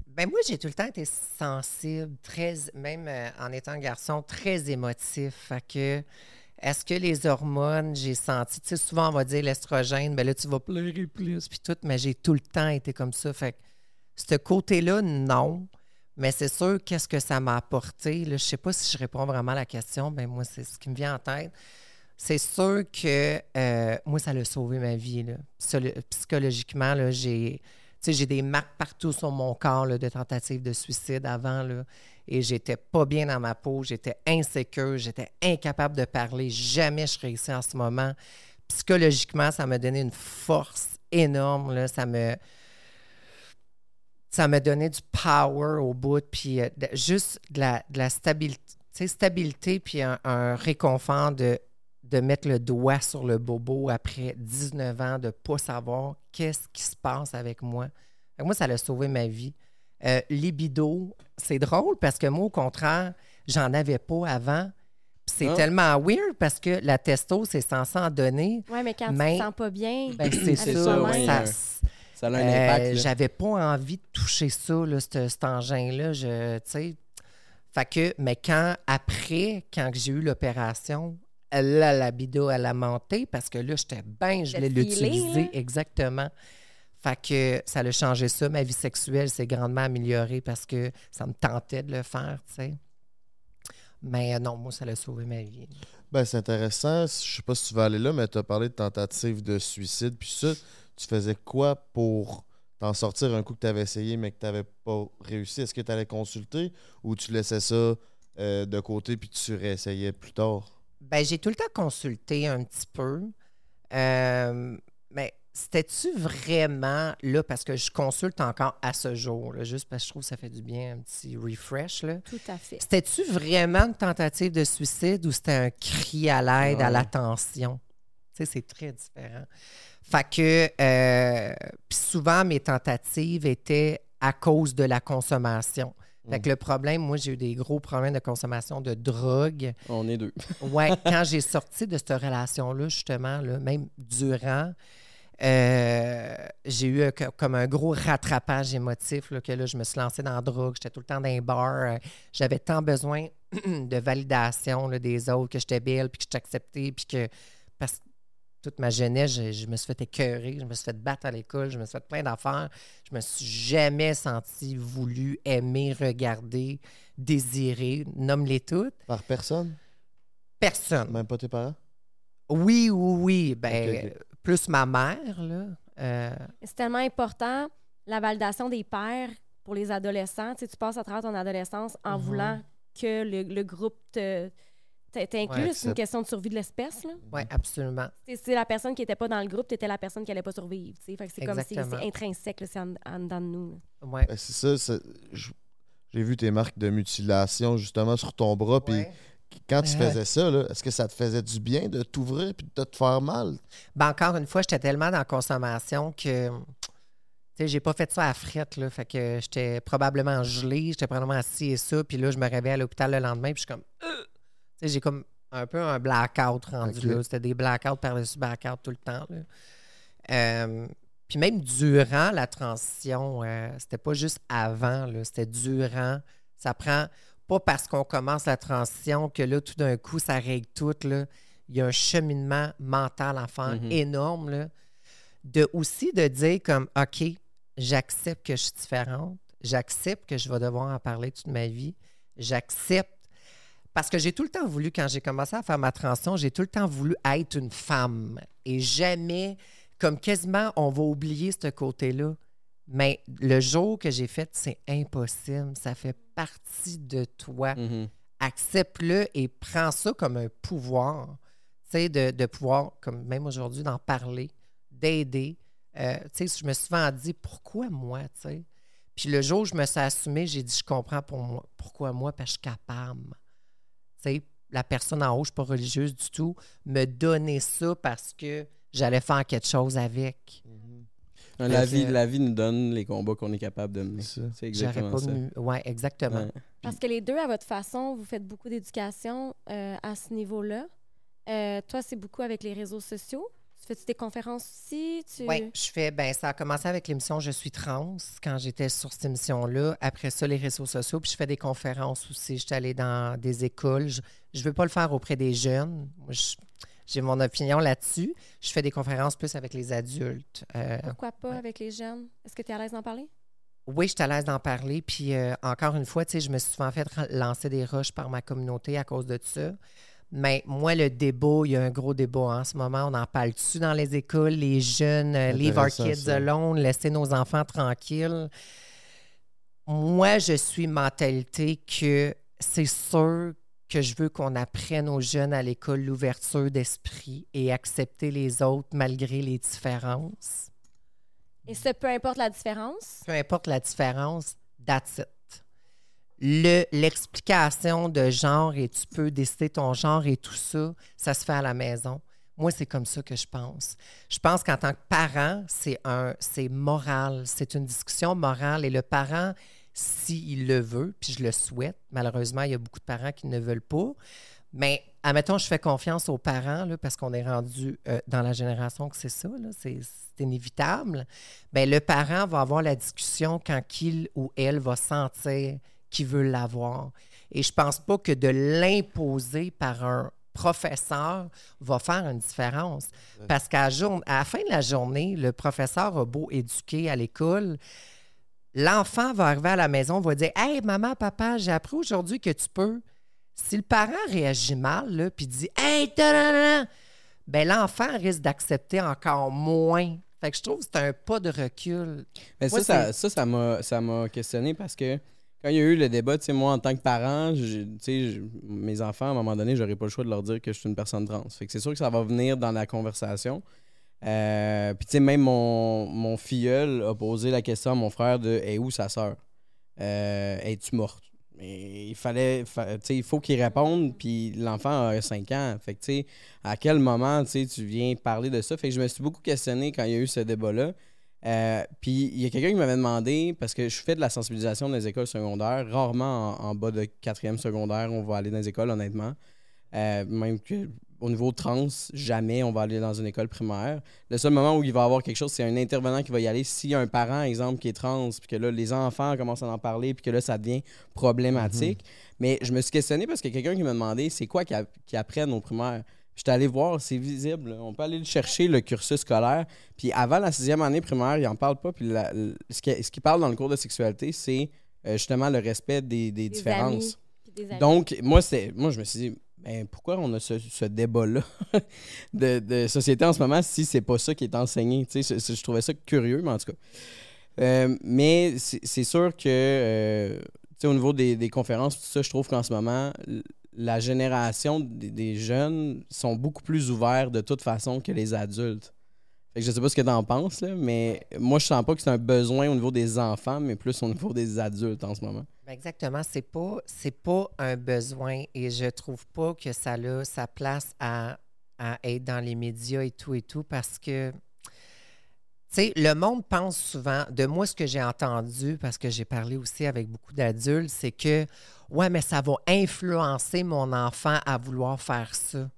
Ben moi, j'ai tout le temps été sensible, très, même euh, en étant garçon, très émotif. Fait que, est-ce que les hormones, j'ai senti, tu sais, souvent on va dire l'estrogène, ben là, tu vas pleurer plus, puis tout, mais j'ai tout le temps été comme ça. Fait que, ce côté-là, non. Mais c'est sûr, qu'est-ce que ça m'a apporté? Là, je sais pas si je réponds vraiment à la question, ben moi, c'est ce qui me vient en tête. C'est sûr que euh, moi, ça l'a sauvé ma vie. Là. Psycholo- Psychologiquement, là, j'ai, j'ai des marques partout sur mon corps de tentatives de suicide avant. Là, et j'étais pas bien dans ma peau, j'étais insécure, j'étais incapable de parler. Jamais je réussis en ce moment. Psychologiquement, ça m'a donné une force énorme. Là, ça me ça m'a donné du power au bout, puis euh, juste de la, de la stabilité, stabilité, puis un réconfort de, de mettre le doigt sur le bobo après 19 ans, de ne pas savoir qu'est-ce qui se passe avec moi. Fait que moi, ça a sauvé ma vie. Euh, libido, c'est drôle parce que moi, au contraire, j'en avais pas avant. Puis c'est Ah. tellement weird parce que la testo, c'est censé en donner. Ouais, mais quand Mais- tu te sens pas bien, Ben, c'est ça. ça- ouais. Ça a un euh, impact. J'avais pas envie de toucher ça, là, cet, cet engin-là. Je, tu sais. Fait que, mais quand, après, quand j'ai eu l'opération, là, la bido, elle a monté parce que là, j'étais bien, je voulais l'utiliser. là. Exactement. Fait que ça a changé ça. Ma vie sexuelle s'est grandement améliorée parce que ça me tentait de le faire, tu sais. Mais euh, non, moi, ça a sauvé ma vie. Ben, c'est intéressant. Je sais pas si tu vas aller là, mais tu as parlé de tentative de suicide. Puis ça, tu faisais quoi pour t'en sortir un coup que tu avais essayé, mais que tu n'avais pas réussi? Est-ce que tu allais consulter ou tu laissais ça euh, de côté puis tu réessayais plus tard? Ben, j'ai tout le temps consulté un petit peu. Euh, mais c'était-tu vraiment là, parce que je consulte encore à ce jour, là, juste parce que je trouve que ça fait du bien, un petit refresh. Là? tout à fait. C'était-tu vraiment une tentative de suicide ou c'était un cri à l'aide, à l'attention? Tu sais, c'est très différent. Fait que, euh, puis souvent, mes tentatives étaient à cause de la consommation. Fait que le problème, moi, j'ai eu des gros problèmes de consommation de drogue. On est deux. Ouais, quand j'ai sorti de cette relation-là, justement, là, même durant, euh, j'ai eu comme un gros rattrapage émotif, là, que là, je me suis lancée dans la drogue, j'étais tout le temps dans les bars, euh, j'avais tant besoin de validation là, des autres, que j'étais belle, puis que j'étais acceptée, puis que, parce que toute ma jeunesse, je, je me suis fait écœurer, je me suis fait battre à l'école, je me suis fait plein d'affaires, je me suis jamais senti voulu, aimer, regarder, désirer, nomme-les toutes. Par personne? Personne. Même pas tes parents? Oui, oui, oui. Ben, plus ma mère, là. euh, C'est tellement important, la validation des pères pour les adolescents. Tu, sais, tu passes à travers ton adolescence en Mhm. voulant que le, le groupe te, te- t'inclue. Ouais, c'est une question de survie de l'espèce. là. ouais, absolument. C'est c'est la personne qui n'était pas dans le groupe, tu étais la personne qui n'allait pas survivre. tu sais. Fait que c'est comme c'est Exactement. c'est intrinsèque, c'est en, en dedans de nous. Ouais. Ben, c'est ça. J'ai vu tes marques de mutilation justement sur ton bras. Puis Ouais. quand tu Ouais. faisais ça, là, est-ce que ça te faisait du bien de t'ouvrir puis de te faire mal? Ben, encore une fois, j'étais tellement dans la consommation que. Tu sais, j'ai pas fait ça à frette, là. Fait que j'étais probablement gelé, j'étais probablement assis et ça. Puis là, je me réveille à l'hôpital le lendemain, puis je suis comme. Euh! J'ai comme un peu un blackout rendu là. C'était des blackouts par-dessus blackout tout le temps, là. Euh, puis même durant la transition, euh, c'était pas juste avant, là, c'était durant. Ça prend pas parce qu'on commence la transition que là, tout d'un coup, ça règle tout. Là. Il y a un cheminement mental à faire Mhm. énorme. Là, de aussi de dire comme OK, j'accepte que je suis différente, j'accepte que je vais devoir en parler toute ma vie, j'accepte. Parce que j'ai tout le temps voulu, quand j'ai commencé à faire ma transition, j'ai tout le temps voulu être une femme. Et jamais, comme quasiment, on va oublier ce côté-là. Mais le jour que j'ai fait, c'est impossible. Ça fait partie de toi. Mhm. Accepte-le et prends ça comme un pouvoir. Tu sais, de, de pouvoir, comme même aujourd'hui, d'en parler, d'aider. Euh, tu sais, je me suis souvent dit, pourquoi moi, tu sais? Puis le jour où je me suis assumée, j'ai dit, je comprends pour moi, pourquoi moi, parce que je suis capable. La personne en haut, je ne suis pas religieuse du tout, me donner ça parce que j'allais faire quelque chose avec. La, Fait vie, que- la vie nous donne les combats qu'on est capable de mener. C'est exactement pas ça. Ouais, exactement. Ouais. Parce que les deux, à votre façon, vous faites beaucoup d'éducation euh, à ce niveau-là. Euh, toi, c'est beaucoup avec les réseaux sociaux. Tu fais-tu des conférences aussi? Tu... Oui, je fais. Ben, ça a commencé avec l'émission Je suis trans quand j'étais sur cette émission-là. Après ça, les réseaux sociaux. Puis je fais des conférences aussi. Je suis allée dans des écoles. Je ne veux pas le faire auprès des jeunes. J'ai mon opinion là-dessus. Je fais des conférences plus avec les adultes. Euh, Pourquoi pas Ouais. avec les jeunes? Est-ce que tu es à l'aise d'en parler? oui, je suis à l'aise d'en parler. Puis euh, encore une fois, tu sais, je me suis souvent fait lancer des roches par ma communauté à cause de ça. Mais moi, le débat, il y a un gros débat en ce moment. On en parle dessus dans les écoles, les jeunes, euh, leave our kids ça. alone, laisser nos enfants tranquilles. Moi, je suis mentalité que c'est sûr que je veux qu'on apprenne aux jeunes à l'école l'ouverture d'esprit et accepter les autres malgré les différences. Et ce, peu importe la différence? Peu importe la différence, that's it. Le- L'explication de genre et tu peux décider ton genre et tout ça, ça se fait à la maison. Moi, c'est comme ça que je pense. Je pense qu'en tant que parent, c'est un, c'est moral, c'est une discussion morale et le parent, s'il le veut, puis je le souhaite, malheureusement, il y a beaucoup de parents qui ne veulent pas, mais admettons, je fais confiance aux parents là, parce qu'on est rendu euh, dans la génération que c'est ça, c'est, inévitable. Bien, le parent va avoir la discussion quand il ou elle va sentir qu'il veut l'avoir. Et je pense pas que de l'imposer par un professeur va faire une différence. Parce qu'à la, jour- à la fin de la journée, le professeur a beau éduquer à l'école, l'enfant va arriver à la maison, va dire Hey, maman, papa, j'ai appris aujourd'hui que tu peux. Si le parent réagit mal, puis dit Hey, ben l'enfant risque d'accepter encore moins. Fait que je trouve que c'est un pas de recul. Mais Moi, ça, ça, ça, ça m'a, ça m'a questionné parce que quand il y a eu le débat, moi, en tant que parent, mes enfants, à un moment donné, j'aurais pas le choix de leur dire que je suis une personne trans. Fait que c'est sûr que ça va venir dans la conversation. Euh, Puis, tu sais, même mon, mon filleul a posé la question à mon frère de Est où sa sœur? Euh, Es-tu morte? Il fallait, il faut qu'il réponde, puis l'enfant a 5 ans. Fait que, à quel moment, tu viens parler de ça? Fait que je me suis beaucoup questionné quand il y a eu ce débat-là. Euh, puis il y a quelqu'un qui m'avait demandé, parce que je fais de la sensibilisation dans les écoles secondaires, rarement en, en bas de quatrième secondaire, on va aller dans les écoles, honnêtement. Euh, même que au niveau trans, jamais on va aller dans une école primaire. Le seul moment où il va y avoir quelque chose, c'est un intervenant qui va y aller. S'il y a un parent, exemple, qui est trans, puis que là, les enfants commencent à en parler, puis que là, ça devient problématique. Mais je me suis questionné parce a quelqu'un qui m'a demandé c'est quoi qu'ils qu'ils apprennent aux primaires. J'étais allé voir, c'est visible. On peut aller le chercher, le cursus scolaire. Puis avant la sixième année primaire, il n'en parle pas. Puis la- le- ce qu'il ce parle dans le cours de sexualité, c'est euh, justement le respect des, des Des différences. amis, des. Donc, moi, c'est, moi, je me suis dit, ben, pourquoi on a ce, ce débat-là de, de société en ce moment si c'est pas ça qui est enseigné? Tu sais, je, je trouvais ça curieux, mais en tout cas. Euh, mais c'est sûr que, euh, tu sais, au niveau des, des conférences, tout ça, je trouve qu'en ce moment, la génération des, jeunes sont beaucoup plus ouverts de toute façon que les adultes. Fait que je sais pas ce que tu en penses, mais moi, je sens pas que c'est un besoin au niveau des enfants, mais plus au niveau des adultes en ce moment. Ben, Exactement, c'est pas pas un besoin et je trouve pas que ça a sa place à, à être dans les médias et tout et tout parce que sais, le monde pense souvent, de moi ce que j'ai entendu, parce que j'ai parlé aussi avec beaucoup d'adultes, c'est que ouais, mais ça va influencer mon enfant à vouloir faire ça.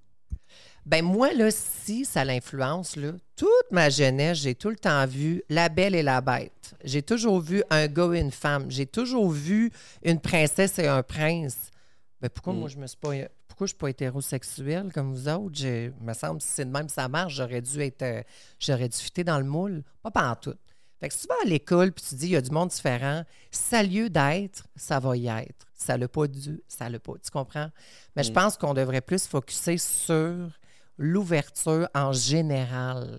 Ben moi, là, si ça l'influence, là, toute ma jeunesse, j'ai tout le temps vu La Belle et la Bête. J'ai toujours vu un gars et une femme. J'ai toujours vu une princesse et un prince. Ben pourquoi Mm. moi, je me suis pas... Pourquoi je suis pas hétérosexuel comme vous autres? J'ai- me semble, si c'est de même ça marche, j'aurais dû être... euh, j'aurais dû fitter dans le moule. Pas pendant tout. Fait que si tu vas à l'école puis tu dis il y a du monde différent, ça a lieu d'être, ça va y être. Ça l'a pas dû, ça l'a pas. Tu comprends? Mais je Mm. pense qu'on devrait plus focuser sur l'ouverture en général.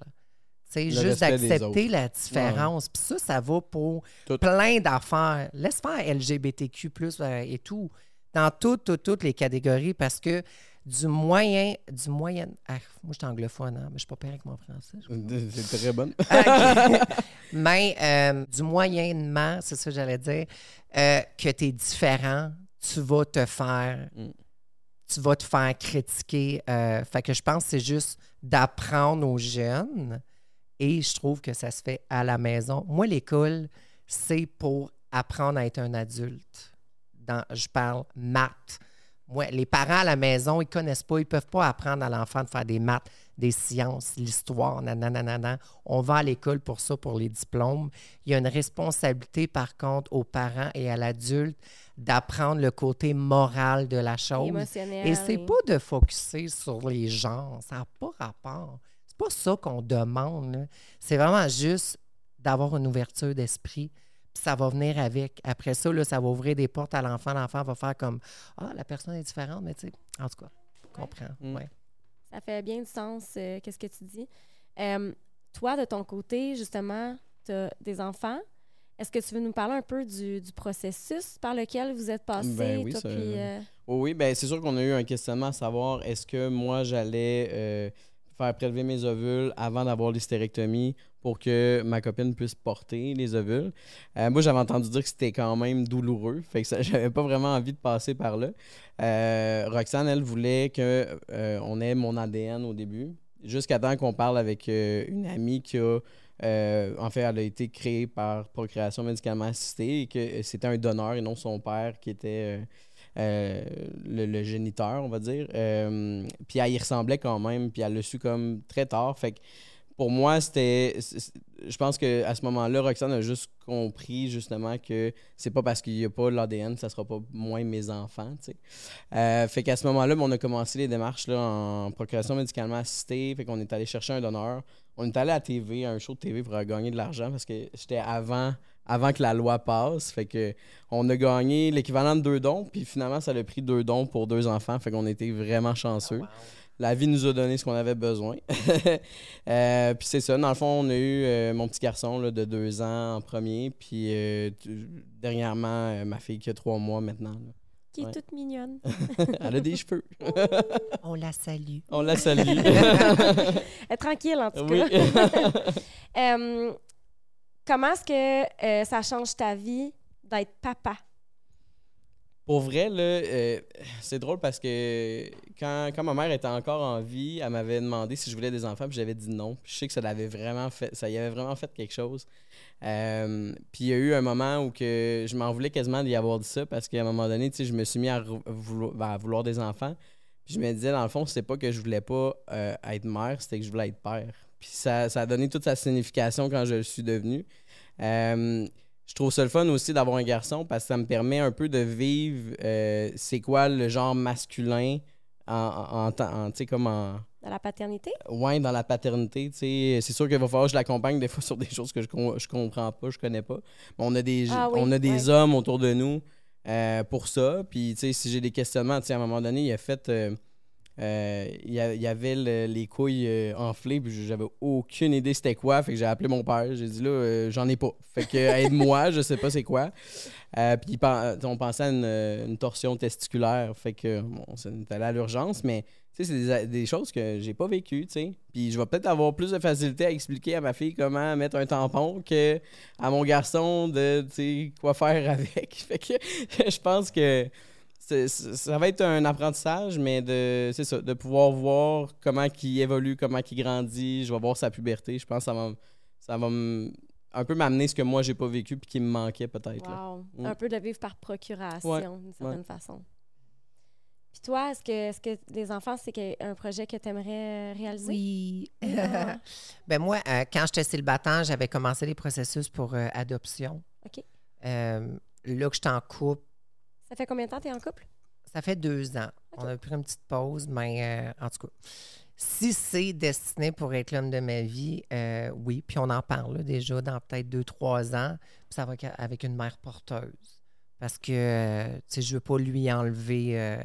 Le juste d'accepter la différence. Puis ça, ça va pour Tout. plein d'affaires. Laisse faire LGBTQ, euh, et tout. Dans toutes, toutes, toutes les catégories, parce que du moyen. Du moyen. Ah, moi, je suis anglophone, hein, mais je suis pas pire avec mon français. C'est très bonne. Mais euh, du moyennement, c'est ça que j'allais dire, euh, que tu es différent, tu vas te faire. Mm. Tu vas te faire critiquer. euh, fait que je pense que c'est juste d'apprendre aux jeunes. Et je trouve que ça se fait à la maison. Moi, l'école, c'est pour apprendre à être un adulte. Dans, je parle maths. Moi, les parents à la maison, ils connaissent pas, ils peuvent pas apprendre à l'enfant de faire des maths, des sciences, l'histoire, nanana. On va à l'école pour ça, pour les diplômes. Il y a une responsabilité, par contre, aux parents et à l'adulte d'apprendre le côté moral de la chose. Émotionnel. Et c'est pas de focuser sur les genres. Ça n'a pas rapport. C'est pas ça qu'on demande. C'est vraiment juste d'avoir une ouverture d'esprit. Puis ça va venir avec. Après ça, là, ça va ouvrir des portes à l'enfant. L'enfant va faire comme Ah, la personne est différente, mais tu sais, en tout cas, je comprends. Mm. Ouais. Ça fait bien du sens, euh, qu'est-ce que tu dis. Euh, toi, de ton côté, justement, tu as des enfants. Est-ce que tu veux nous parler un peu du, du processus par lequel vous êtes passé, Ben oui, toi, ça- puis, euh, Oh oui, ben c'est sûr qu'on a eu un questionnement à savoir est-ce que moi j'allais euh, faire prélever mes ovules avant d'avoir l'hystérectomie pour que ma copine puisse porter les ovules. Euh, moi, j'avais entendu dire que c'était quand même douloureux, fait que j'avais pas vraiment envie de passer par là. Euh, Roxane, elle voulait que euh, on ait mon ADN au début, jusqu'à temps qu'on parle avec euh, une amie qui a en fait, elle a été créée par procréation médicalement assistée et que c'était un donneur et non son père qui était le, géniteur, on va dire. Puis elle y ressemblait quand même, puis elle l'a su comme très tard. Fait que pour moi, c'était. Je pense qu'à ce moment-là, Roxane a juste compris justement que c'est pas parce qu'il n'y a pas l'ADN ça sera pas moins mes enfants. Euh, fait qu'à ce moment-là, on a commencé les démarches là, en procréation médicalement assistée. Fait qu'on est allé chercher un donneur. On est allé à TV, à un show de TV pour gagner de l'argent parce que j'étais avant, avant que la loi passe. Fait que on a gagné l'équivalent de deux dons. Puis finalement, ça a pris deux dons pour deux enfants. Fait qu'on était vraiment chanceux. La vie nous a donné ce qu'on avait besoin. Euh, puis c'est ça. Dans le fond, on a eu euh, mon petit garçon là, de deux ans en premier. Puis euh, dernièrement, euh, ma fille qui a trois mois maintenant. là. qui est ouais. toute mignonne. Elle a des cheveux. On la salue. On la salue. Elle est tranquille, en tout oui. cas. Euh, comment est-ce que euh, ça change ta vie d'être papa? Pour vrai, là, euh, c'est drôle parce que quand, quand ma mère était encore en vie, elle m'avait demandé si je voulais des enfants, puis j'avais dit non. Je sais que ça l'avait vraiment fait, ça y avait vraiment fait quelque chose. Euh, puis il y a eu un moment où que je m'en voulais quasiment d'y avoir dit ça parce qu'à un moment donné, je me suis mis à, re- vouloir, ben, à vouloir des enfants. Puis je me disais, dans le fond, c'était pas que je voulais pas euh, être mère, c'était que je voulais être père. Puis ça, ça a donné toute sa signification quand je le suis devenu. Je trouve ça le fun aussi d'avoir un garçon parce que ça me permet un peu de vivre euh, c'est quoi le genre masculin en, en, en, comme en, De la paternité? ouais, dans la paternité. tu sais. C'est sûr qu'il va falloir que je l'accompagne des fois sur des choses que je, je comprends pas, je connais pas. Mais on a des, Ah oui, on a des ouais. hommes autour de nous euh, pour ça. Puis tu sais, si j'ai des questionnements, tu sais, à un moment donné, il a fait. euh, euh, il y, avait le- les couilles euh, enflées, puis j'avais aucune idée c'était quoi. Fait que j'ai appelé mon père. J'ai dit là, euh, j'en ai pas. Fait que aide-moi, je sais pas c'est quoi. Puis on pensait à une, une torsion testiculaire. Fait que bon, on allé à l'urgence, mais tu sais, c'est des, des choses que j'ai pas vécues, tu sais. Puis je vais peut-être avoir plus de facilité à expliquer à ma fille comment mettre un tampon que à mon garçon de, tu sais, quoi faire avec. Fait que je pense que ça va être un apprentissage, mais de, c'est ça, de pouvoir voir comment il évolue, comment il grandit. Je vais voir sa puberté. Je pense que ça va, ça va un peu m'amener ce que moi, j'ai pas vécu puis qui me manquait peut-être. Wow. Mm. Un peu de vivre par procuration, Ouais, d'une certaine ouais. façon. Puis toi, est-ce que, est-ce que les enfants, c'est un projet que tu aimerais réaliser? Oui. Ah. ben moi, euh, quand j'étais célibataire, j'avais commencé les processus pour euh, adoption. OK. Euh, là que je suis en couple, Ça fait combien de temps que tu es en couple? ça fait deux ans. On a pris une petite pause, mais euh, en tout cas, si c'est destiné pour être l'homme de ma vie, euh, oui. Puis on en parle déjà dans peut-être deux, trois ans. Puis ça va avec une mère porteuse. Parce que, euh, tu sais, je veux pas lui enlever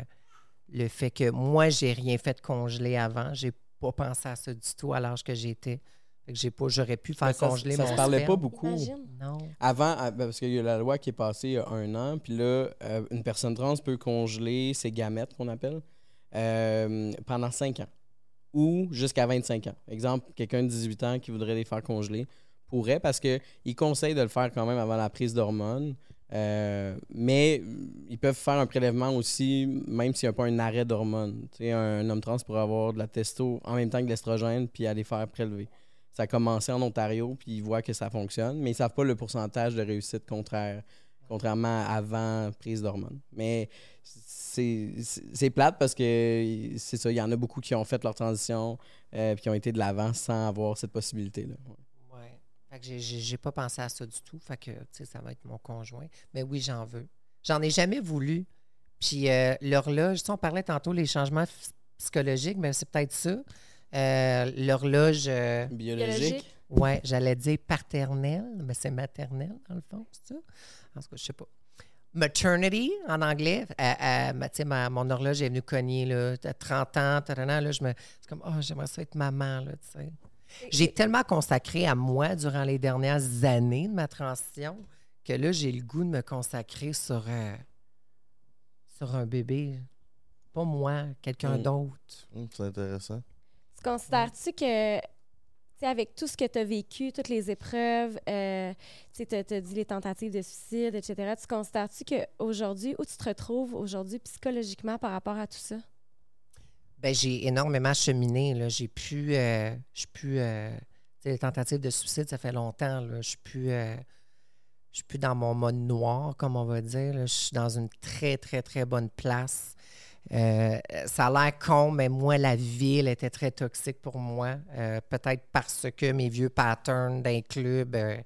le fait que moi, j'ai rien fait de congelé avant. J'ai pas pensé à ça du tout à l'âge que j'étais. J'ai pas, j'aurais pu faire ça, congeler ça mon se parlait sperme. pas beaucoup. Imagine. Non. Avant, ah, ben, parce qu'il y a la loi qui est passée il y a un an, puis là, euh, une personne trans peut congeler ses gamètes, qu'on appelle, euh, pendant 5 ans ou jusqu'à 25 ans. Exemple, quelqu'un de 18 ans qui voudrait les faire congeler pourrait, parce qu'ils conseillent de le faire quand même avant la prise d'hormones. Euh, mais ils peuvent faire un prélèvement aussi, même s'il n'y a pas un arrêt d'hormones. Tu sais, un, un homme trans pourrait avoir de la testo en même temps que de l'estrogène, puis aller faire prélever. Ça a commencé en Ontario, puis ils voient que ça fonctionne, mais ils ne savent pas le pourcentage de réussite contraire, contrairement à avant prise d'hormones. Mais c'est plate parce que c'est ça, il y en a beaucoup qui ont fait leur transition euh, puis qui ont été de l'avant sans avoir cette possibilité-là. Ouais. Ouais. Fait que j'ai- pas pensé à ça du tout. Fait que, ça va être mon conjoint. Mais oui, j'en veux. J'en ai jamais voulu. Puis euh, l'horloge, sais, on parlait tantôt les changements psychologiques, mais c'est peut-être ça. Euh, l'horloge, euh, Biologique. Ouais, j'allais dire paternelle, mais c'est maternelle, dans le fond, c'est ça? En tout cas, je sais pas. Maternity, en anglais. Euh, euh, ma- sais, ma- mon horloge est venue cogner, là, à 30 ans, là, je me... C'est comme, oh, j'aimerais ça être maman, là, tu sais. J'ai tellement consacré à moi durant les dernières années de ma transition que là, j'ai le goût de me consacrer sur, euh, sur un bébé. Pas moi, quelqu'un Mm. d'autre. Hum, c'est intéressant. Tu considères-tu que, avec tout ce que tu as vécu, toutes les épreuves, euh, tu as dit les tentatives de suicide, etc., tu considères-tu qu'aujourd'hui, où tu te retrouves aujourd'hui psychologiquement par rapport à tout ça? Ben, j'ai énormément cheminé. Là. J'ai pu. euh, je euh, les tentatives de suicide, ça fait longtemps. Là. Je suis plus. je suis plus dans mon mode noir, comme on va dire. là. Je suis dans une très, très, très bonne place. Euh, ça a l'air con, mais moi, la ville était très toxique pour moi. Euh, Peut-être parce que mes vieux patterns d'un club euh,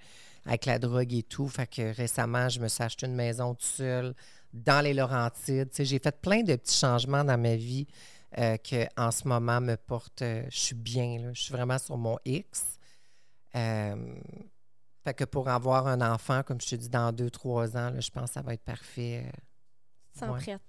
avec la drogue et tout. Fait que récemment, je me suis acheté une maison toute seule dans les Laurentides. J'ai fait plein de petits changements dans ma vie que en ce moment me porte. je suis bien. là. Je suis vraiment sur mon X. Fait que pour avoir un enfant, comme je te dis, dans deux, trois ans, là, je pense que ça va être parfait. sens Ouais. prête?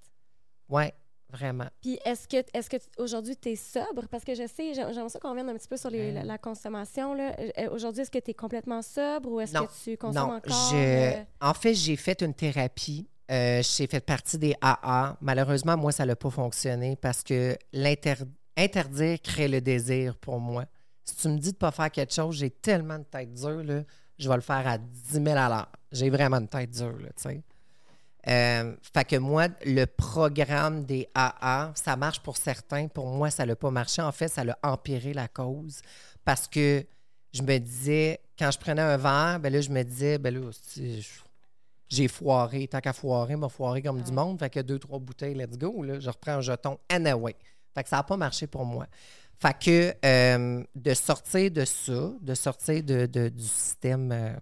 Oui, vraiment. Puis est-ce que, est-ce que aujourd'hui, tu es sobre? Parce que je sais, j'ai- j'aimerais ça qu'on revienne un petit peu sur les- Ouais. la, la consommation. là. Euh, Aujourd'hui, est-ce que tu es complètement sobre ou est-ce que tu consommes Non, encore? je- euh, en fait, j'ai fait une thérapie. Euh, j'ai fait partie des AA. Malheureusement, moi, ça n'a pas fonctionné parce que l'inter- interdire crée le désir pour moi. Si tu me dis de ne pas faire quelque chose, j'ai tellement de tête dure, là, je vais le faire à 10 000 à l'heure. J'ai vraiment une tête dure, là, tu sais. Euh, fait que moi, le programme des AA, ça marche pour certains. Pour moi, ça n'a pas marché. En fait, ça a empiré la cause parce que je me disais, quand je prenais un verre, ben là, je me disais, ben là, j'ai foiré. Tant qu'à foirer, m'a foiré comme du monde. Fait que deux, trois bouteilles, let's go. Là, je reprends un jeton anyway. Fait que ça n'a pas marché pour moi. Fait que euh, de sortir de ça, de sortir de, de- du système euh,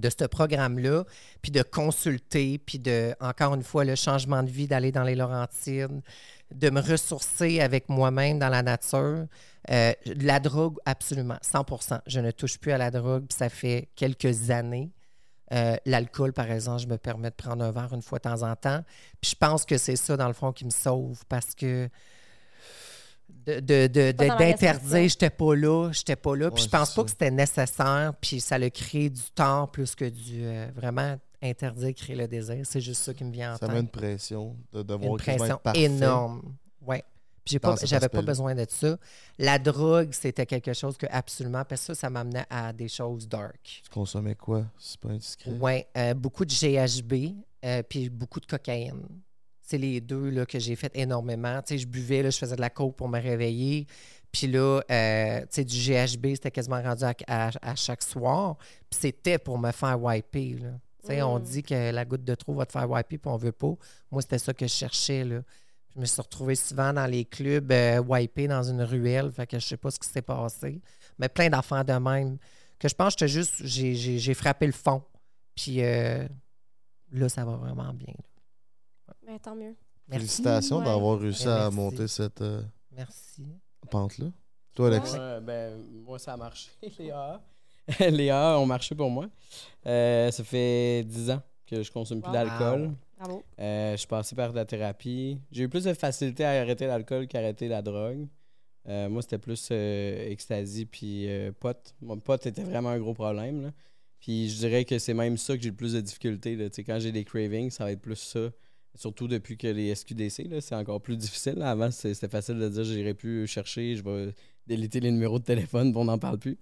de ce programme-là, puis de consulter, puis de, encore une fois, le changement de vie, d'aller dans les Laurentides, de me ressourcer avec moi-même dans la nature. Euh, la drogue, absolument, 100% Je ne touche plus à la drogue, puis ça fait quelques années. Euh, L'alcool, par exemple, je me permets de prendre un verre une fois de temps en temps. Puis je pense que c'est ça, dans le fond, qui me sauve parce que de- de- de- Pas de- dans la d'interdire, j'étais pas là, j'étais pas là. Puis Ouais, je pense pas ça. que c'était nécessaire, puis ça l'a créé du tort plus que du euh, vraiment interdire, créer le désir. C'est juste ça qui me vient en Ça tête. met une pression de devoir une pression être énorme. Ouais. Puis pas, j'avais pas aspect-là. besoin de ça. La drogue, c'était quelque chose que absolument, parce que ça, ça m'amenait à des choses dark. Tu consommais quoi? C'est pas indiscret. Ouais, euh, beaucoup de GHB, euh, puis beaucoup de cocaïne. C'est les deux là, que j'ai fait énormément. Tu sais, je buvais, là, je faisais de la coke pour me réveiller. Puis là, euh, tu sais, du GHB, c'était quasiment rendu à, à- à chaque soir. Puis c'était pour me faire wiper. Là. Tu sais, on Mm. dit que la goutte de trop va te faire wiper, puis on veut pas. Moi, c'était ça que je cherchais. Là. Je me suis retrouvée souvent dans les clubs euh, wipés dans une ruelle. Fait que je sais pas ce qui s'est passé. Mais plein d'affaires de même. Que je pense que j'étais juste. J'ai frappé le fond. Puis euh, là, ça va vraiment bien. Ben, tant mieux. Merci. Félicitations Ouais. d'avoir réussi à monter cette euh, Merci. pente-là. Toi, Alex? Ouais, ben, moi, ça a marché, les AA ont marché pour moi. Euh, ça fait 10 ans que je consomme plus Wow. d'alcool. Bravo. Euh, je suis passé par de la thérapie. J'ai eu plus de facilité à arrêter l'alcool qu'arrêter la drogue. Euh, moi, c'était plus euh, ecstasy puis euh, pot. Mon pot était vraiment un gros problème. là. Puis je dirais que c'est même ça que j'ai le plus de difficultés. là. Tu sais, Quand j'ai des cravings, ça va être plus ça. Surtout depuis que les SQDC, c'est encore plus difficile. Avant, c'était facile de dire j'irai plus chercher, je vais déliter les numéros de téléphone, on n'en parle plus.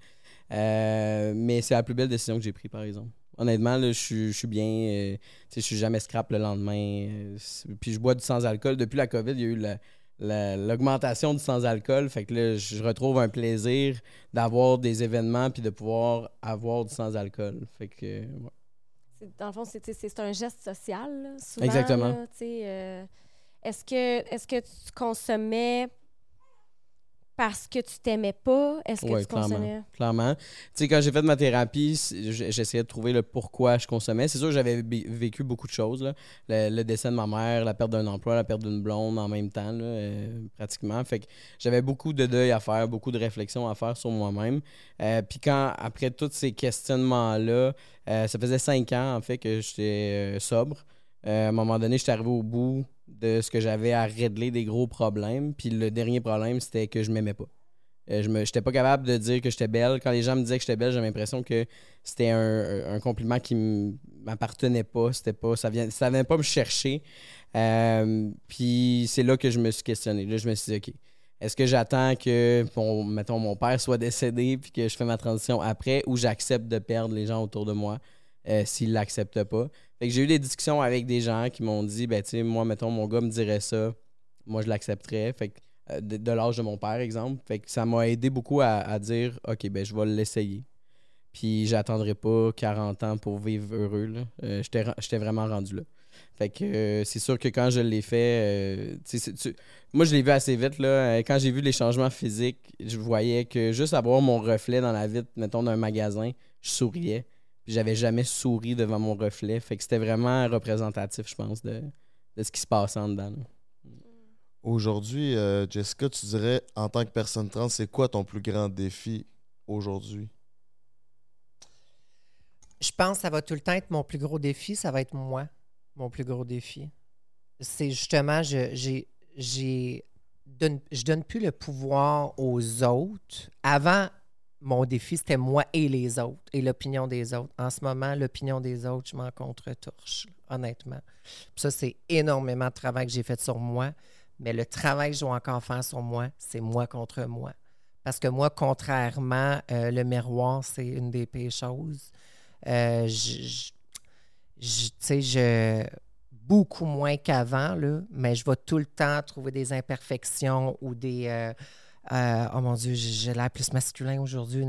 Euh, mais c'est la plus belle décision que j'ai prise, par exemple. Honnêtement, je suis- bien. euh, je suis jamais scrap le lendemain. euh, puis je bois du sans-alcool. Depuis la COVID, il y a eu la- la- l'augmentation du sans-alcool. Fait que là, je retrouve un plaisir d'avoir des événements puis de pouvoir avoir du sans-alcool. Fait que. Dans le fond, c'est un geste social, là, souvent. Exactement. euh, Est-ce que, est que tu consommais parce que tu t'aimais pas? Est-ce que Ouais, tu clairement. consommais? Clairement. Tu sais, quand j'ai fait ma thérapie, j'essayais de trouver le pourquoi je consommais. C'est sûr que j'avais vécu beaucoup de choses. là. Le, le décès de ma mère, la perte d'un emploi, la perte d'une blonde en même temps, là, euh, pratiquement. Fait que j'avais beaucoup de deuil à faire, beaucoup de réflexions à faire sur moi-même. Euh, Puis quand, après tous ces questionnements-là, euh, ça faisait cinq ans, en fait, que j'étais sobre. À un moment donné, j'étais arrivé au bout de ce que j'avais à régler des gros problèmes. Puis le dernier problème, c'était que je m'aimais pas. Euh, je n'étais pas capable de dire que j'étais belle. Quand les gens me disaient que j'étais belle, j'avais l'impression que c'était un, compliment qui m'appartenait pas. C'était pas ça vient, ça venait pas me chercher. Euh, puis c'est là que je me suis questionné. Là, je me suis dit, OK, est-ce que j'attends que, mon, mettons, mon père soit décédé puis que je fais ma transition après ou j'accepte de perdre les gens autour de moi euh, s'ils l'acceptent pas? Fait que j'ai eu des discussions avec des gens qui m'ont dit, ben, tu sais, moi, mettons, mon gars me dirait ça, moi, je l'accepterais. Fait que, euh, de, l'âge de mon père, exemple. Fait que ça m'a aidé beaucoup à, à dire, OK, ben, je vais l'essayer. Puis j'attendrai pas 40 ans pour vivre heureux. là. Euh, J'étais vraiment rendu là. Fait que euh, c'est sûr que quand je l'ai fait, euh, moi je l'ai vu assez vite. Là. Quand j'ai vu les changements physiques, je voyais que juste avoir mon reflet dans la vitre, mettons, d'un magasin, je souriais. Puis j'avais jamais souri devant mon reflet. Fait que c'était vraiment représentatif, je pense, de, de ce qui se passait en dedans. là. Aujourd'hui, euh, Jessica, tu dirais, en tant que personne trans, c'est quoi ton plus grand défi aujourd'hui? Je pense que ça va tout le temps être mon plus gros défi. Ça va être moi, mon plus gros défi. C'est justement, je, j'ai, j'ai donne, je donne plus le pouvoir aux autres. Avant, mon défi, c'était moi et les autres et l'opinion des autres. En ce moment, l'opinion des autres, je m'en contre-torche, honnêtement. Ça, c'est énormément de travail que j'ai fait sur moi. Mais le travail que je dois encore faire sur moi, c'est moi contre moi. Parce que moi, contrairement, euh, le miroir, c'est une des pires choses. Euh, je, je- beaucoup moins qu'avant, mais je vais tout le temps trouver des imperfections ou des. euh, euh, oh mon Dieu, j'ai l'air plus masculin aujourd'hui.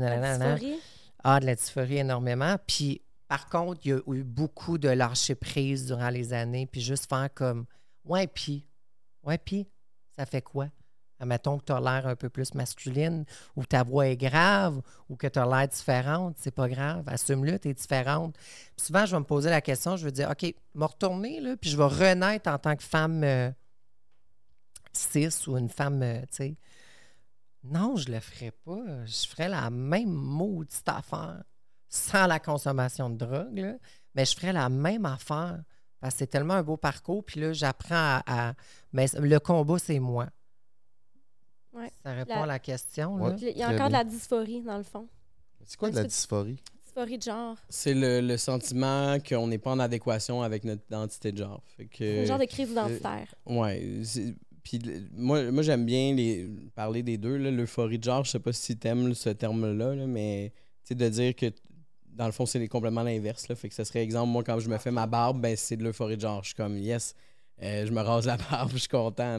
Ah, de la dysphorie énormément. Puis, par contre, il y a eu beaucoup de lâcher prise durant les années. Puis, juste faire comme, ouais, puis, ouais, puis, ça fait quoi? Admettons que tu as l'air un peu plus masculine ou ta voix est grave ou que tu as l'air différente, c'est pas grave. Assume-le, tu es différente. Puis souvent, je vais me poser la question, je vais dire, OK, me retourner, là, puis je vais renaître en tant que femme euh, cis ou une femme, euh, tu sais. Non, je le ferais pas. Je ferais la même maudite affaire sans la consommation de drogue, là, mais je ferais la même affaire. Parce que c'est tellement un beau parcours. Puis là, j'apprends à, à- Mais le combat, c'est moi. Ouais. Ça répond La- à la question. Ouais. Là. Puis Il y a encore de la dysphorie, dans le fond. C'est quoi de la dysphorie? Dysphorie de genre. C'est le, le sentiment qu'on n'est pas en adéquation avec notre identité de genre. Fait que, Un genre de crise identitaire. Ouais. Puis moi, moi j'aime bien les, parler des deux. L'euphorie de genre, je sais pas si t'aimes ce terme-là, là, mais de dire que dans le fond, c'est complètement l'inverse. Fait que ce serait exemple, moi, quand je me fais ma barbe, ben, c'est de l'euphorie de genre. Je suis comme, yes, euh, je me rase la barbe, je suis content.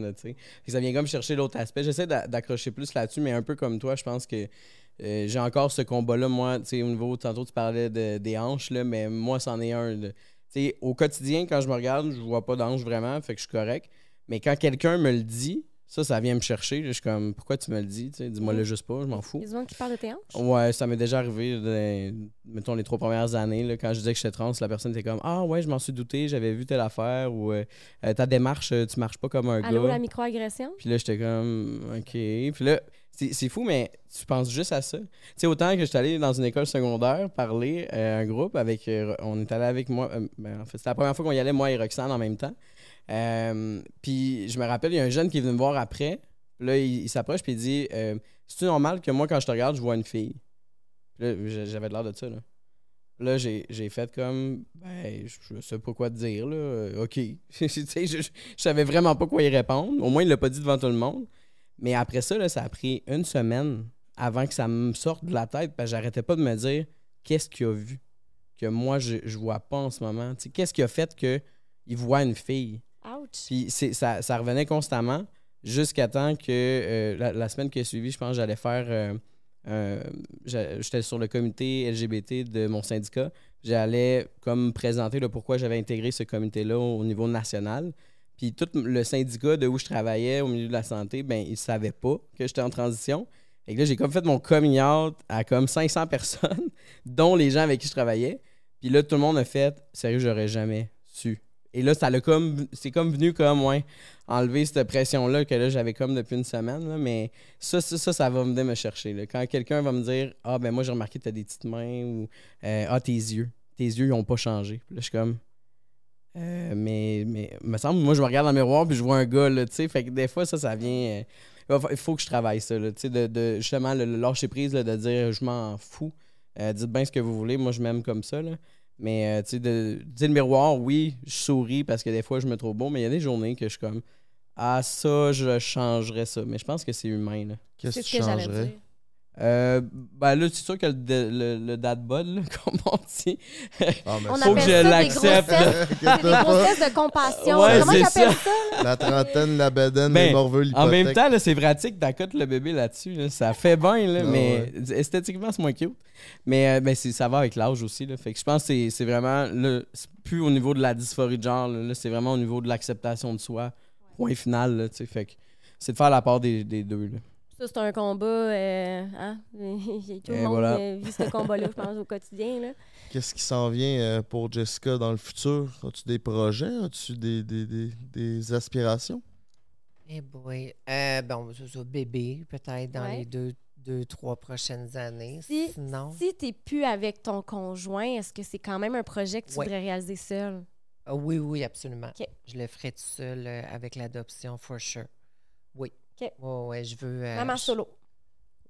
Ça vient comme chercher l'autre aspect. J'essaie d'a- d'accrocher plus là-dessus, mais un peu comme toi, je pense que euh, j'ai encore ce combat-là, moi, tu sais, au niveau, tantôt tu parlais de, des hanches, là, mais moi, c'en est un. au quotidien, quand je me regarde, je vois pas d'hanches vraiment, fait que je suis correct. Mais quand quelqu'un me le dit, ça, ça vient me chercher. Je suis comme, pourquoi tu me le dis? Dis-moi le juste pas, je m'en fous. Il y a des gens qui parlent de tes hanches? Ouais, ça m'est déjà arrivé, de- mettons, les trois premières années, là, quand je disais que j'étais trans, la personne était comme Ah ouais, je m'en suis douté, j'avais vu telle affaire, ou euh, Euh, ta démarche, euh, tu marches pas comme un Allô, gars. la microagression? Puis là, j'étais comme, OK. Puis là, c'est fou, mais tu penses juste à ça. Tu sais, autant que j'étais allé dans une école secondaire parler à un groupe avec. on est allé avec moi. ben, en fait, c'était la première fois qu'on y allait, moi et Roxane, en même temps. Euh, puis je me rappelle, il y a un jeune qui est venu me voir après. Là, il, il s'approche, puis il dit euh, C'est-tu normal que moi, quand je te regarde, je vois une fille? Là, j'a- j'avais l'air de ça, là. Là, j'ai fait comme, ben, je sais pas quoi te dire, là. Euh, OK. Je, je, savais vraiment pas quoi y répondre. Au moins, il l'a pas dit devant tout le monde. Mais après ça, là, ça a pris une semaine avant que ça me sorte de la tête, que j'arrêtais pas de me dire, qu'est-ce qu'il a vu que moi, je, je vois pas en ce moment? Qu'est-ce qui a fait qu'il voit une fille? Puis ça, revenait constamment jusqu'à temps que euh, la, semaine qui a suivi, je pense que j'allais faire. euh, J'étais sur le comité LGBT de mon syndicat. J'allais comme présenter pourquoi j'avais intégré ce comité-là au niveau national. Puis tout le syndicat de où je travaillais au milieu de la santé, ben ils savaient pas que j'étais en transition. Et là, j'ai comme fait mon coming out à comme 500 personnes, dont les gens avec qui je travaillais. Puis là, tout le monde a fait Sérieux, j'aurais jamais su. Et là, ça l'a comme. C'est comme venu comme, ouais, enlever cette pression-là que là, j'avais comme depuis une semaine. là. mais ça, ça, ça, ça va venir me chercher. là. Quand quelqu'un va me dire Ah, ben moi, j'ai remarqué que tu as des petites mains ou euh, Ah, tes yeux. Tes yeux, ils n'ont pas changé. Puis là, je suis comme. Euh, mais, mais, me semble, moi, je me regarde dans le miroir puis je vois un gars, là, tu sais. Fait que des fois, ça, ça vient. euh, il faut que je travaille ça, tu sais, de, justement, le, le lâcher prise, là, de dire je m'en fous. Dites bien ce que vous voulez, moi, je m'aime comme ça, là. Mais, euh, tu sais, de dire le miroir, oui, je souris parce que des fois, je me trouve beau, mais il y a des journées que je suis comme Ah, ça, je changerais ça. Mais je pense que c'est humain, là. Qu'est-ce C'est que tu que j'allais changerais? Euh, ben là, c'est sûr que le, le, le dad bod, là, comme on dit, Ah, On Faut que appelle je ça des l'accepte. des pas. grossesses de compassion. Ouais, Comment c'est t'appelles ça. ça? La trentaine, la bedaine, Ben, les morveux, En même temps, là, c'est pratique, t'accotes le bébé là-dessus. là. Ça fait bien, là, Ah mais esthétiquement, c'est moins cute. Mais euh, ben, c'est- ça va avec l'âge aussi. Là. Fait que je pense que c'est- c'est vraiment. là, C'est plus au niveau de la dysphorie de genre, là, là, c'est vraiment au niveau de l'acceptation de soi. Point final. Là, tu sais. fait que c'est de faire la part des, des deux. Là. Ça, c'est un combat. euh, hein? Tout le Et monde voilà. euh, vit ce combat-là, je pense, au quotidien. Là. Qu'est-ce qui s'en vient euh, pour Jessica dans le futur? As-tu des projets? As-tu des, des, des, des aspirations? Eh boy. Euh, bon, c'est ça, bébé, peut-être dans Ouais. les deux, deux, trois prochaines années. Si- Sinon, Si tu n'es plus avec ton conjoint, est-ce que c'est quand même un projet que tu Ouais. voudrais réaliser seul? Ah oui, oui, absolument. Je le ferai tout seul euh, avec l'adoption, for sure. Oui. OK. Ouais, ouais, je veux. euh, Maman je- solo.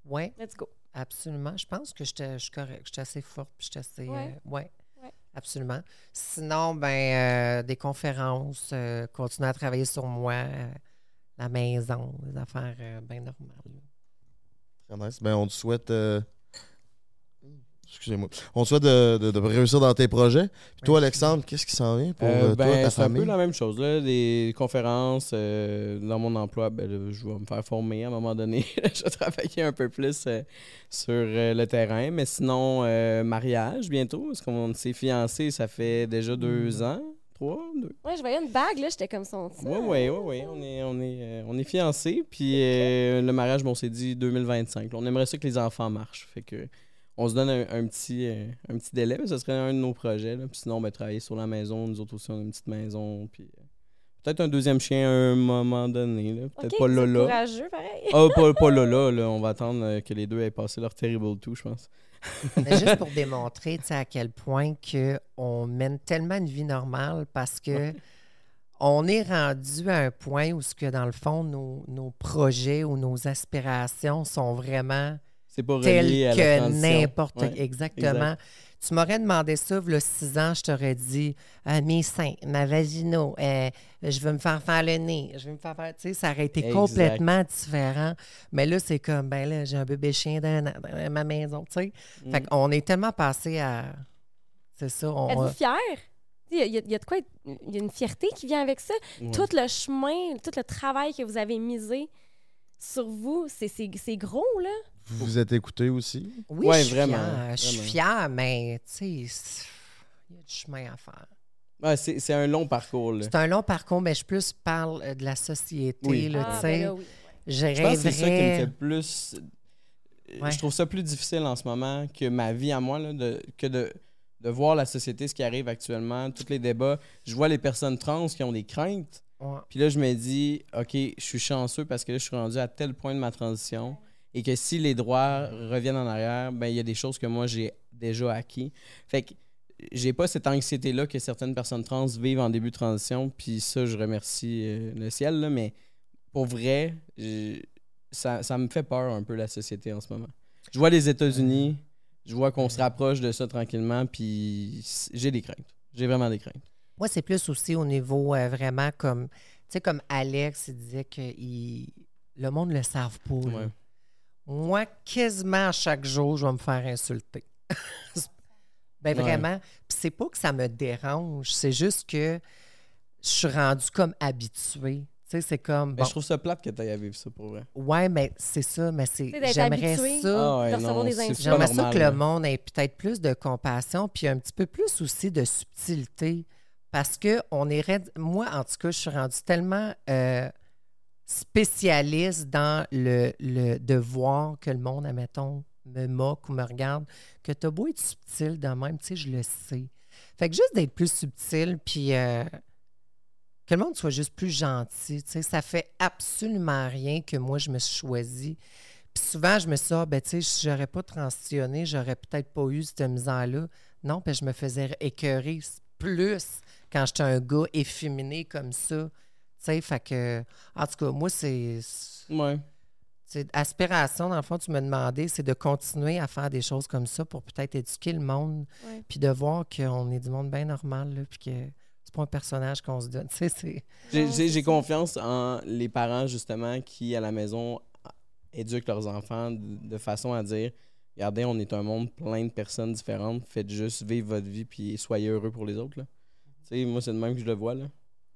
Ouais, Let's go. absolument. Je pense que je suis correct. J'étais assez forte. puis J'étais assez. Ouais. euh, ouais. Ouais. Absolument. Sinon, ben, euh, des conférences, euh, continuer à travailler sur moi, euh, la maison, des affaires euh, bien normales. Très nice. Ben, on te souhaite. Excusez-moi. On te souhaite de, de- de réussir dans tes projets. Puis toi. Alexandre, qu'est-ce qui s'en vient pour Euh, euh, ben, toi, ta c'est un peu famille? la même chose. Là, des conférences euh, dans mon emploi, ben, là, je vais me faire former à un moment donné. je vais travailler un peu plus euh, sur euh, le terrain. Mais sinon, euh, mariage bientôt. Parce qu'on s'est fiancés, ça fait déjà deux ans. Trois? Deux. Ouais, je voyais une bague, là, j'étais comme son Oui, oui, oui, oui. On est, on est, euh, on est fiancés. Puis euh, le mariage, bon, on s'est dit 2025. Là, on aimerait ça que les enfants marchent. Fait que on se donne un, un petit, euh, un petit délai, mais ce serait un de nos projets. Là. Puis sinon, ben, travailler sur la maison. Nous autres aussi, on a une petite maison. Puis euh, peut-être un deuxième chien à un moment donné. là. Peut-être pas c'est Lola. courageux, pareil. Ah, pas, pas Lola. Là. On va attendre euh, que les deux aient passé leur terrible tout, je pense. Mais juste pour démontrer à quel point que on mène tellement une vie normale parce que on est rendu à un point où, ce que dans le fond, nos, nos projets ou nos aspirations sont vraiment C'est pas relié à la que n'importe Ouais. Exactement. exact. Tu m'aurais demandé ça, il y a six ans, je t'aurais dit Ah, mes seins, ma vagino, euh, je veux me faire faire le nez, je veux me faire faire. Tu sais, ça aurait été Exact. complètement différent. Mais là, c'est comme, ben là, j'ai un bébé chien dans, dans ma maison, tu sais. Mm. Fait qu'on est tellement passé à. C'est ça. On, Êtes-vous fiers? Il y, a, il y a- il y a de quoi être- Il y a une fierté qui vient avec ça. Ouais. Tout le chemin, tout le travail que vous avez misé sur vous, c'est- c'est c'est gros, là. Vous vous êtes écouté aussi? Oui, Ouais, je suis vraiment, fière. Je suis fière, mais tu sais, il y a du chemin à faire. Ouais, c'est c'est un long parcours. Là. C'est un long parcours, mais je plus parle euh, de la société, Oui. là, Ah, ben oui. Je Je pense que c'est ça qui me rêverais- fait plus. Ouais. Je trouve ça plus difficile en ce moment que ma vie à moi, là, de, que de, de voir la société, ce qui arrive actuellement, tous les débats. Je vois les personnes trans qui ont des craintes. Ouais. Puis là, je me dis, OK, je suis chanceux parce que là, je suis rendu à tel point de ma transition et que si les droits reviennent en arrière, ben il y a des choses que moi, j'ai déjà acquis. Fait que j'ai pas cette anxiété-là que certaines personnes trans vivent en début de transition. Puis ça, je remercie euh, le ciel, là, mais pour vrai, ça, ça me fait peur un peu la société en ce moment. Je vois les États-Unis, je vois qu'on se rapproche de ça tranquillement, puis j'ai des craintes. J'ai vraiment des craintes. Moi, c'est plus aussi au niveau euh, vraiment comme, tu sais, comme Alex, il disait que il- le monde ne le savent pas. Ouais. Moi, quasiment à chaque jour, je vais me faire insulter. ben Ouais. vraiment. Puis c'est pas que ça me dérange, c'est juste que je suis rendu comme habitué. Tu sais, c'est comme. Mais Bon, je trouve ça plate que tu aies à vivre ça pour vrai. ouais, mais c'est ça, mais c'est. J'aimerais ça. Ah ouais, non, des J'aimerais ça que le monde ait peut-être plus de compassion, puis un petit peu plus aussi de subtilité. Parce que on irait. Moi, en tout cas, je suis rendue tellement euh, spécialiste dans le, le de voir que le monde, admettons, me moque ou me regarde, que t'as beau être subtil de même, tu sais, je le sais. Fait que juste d'être plus subtil, puis euh, que le monde soit juste plus gentil, tu sais, ça fait absolument rien que moi, je me suis choisie. Puis souvent, je me suis dit, ah, ben, tu sais, si j'aurais pas transitionné, j'aurais peut-être pas eu cette misère-là. Non, puis je me faisais écœurer plus quand j'étais un gars efféminé comme ça. Tu sais, fait que, en tout cas, moi, c'est. Ouais. c'est aspiration, dans le fond, tu me demandais, c'est de continuer à faire des choses comme ça pour peut-être éduquer le monde, Ouais. puis de voir qu'on est du monde bien normal, là, puis que c'est pas un personnage qu'on se donne. Tu sais, c'est. J'ai- confiance en les parents, justement, qui, à la maison, éduquent leurs enfants de, de façon à dire Regardez, on est un monde plein de personnes différentes. Faites juste vivre votre vie puis soyez heureux pour les autres. là. Tu sais, moi, c'est de même que je le vois. là.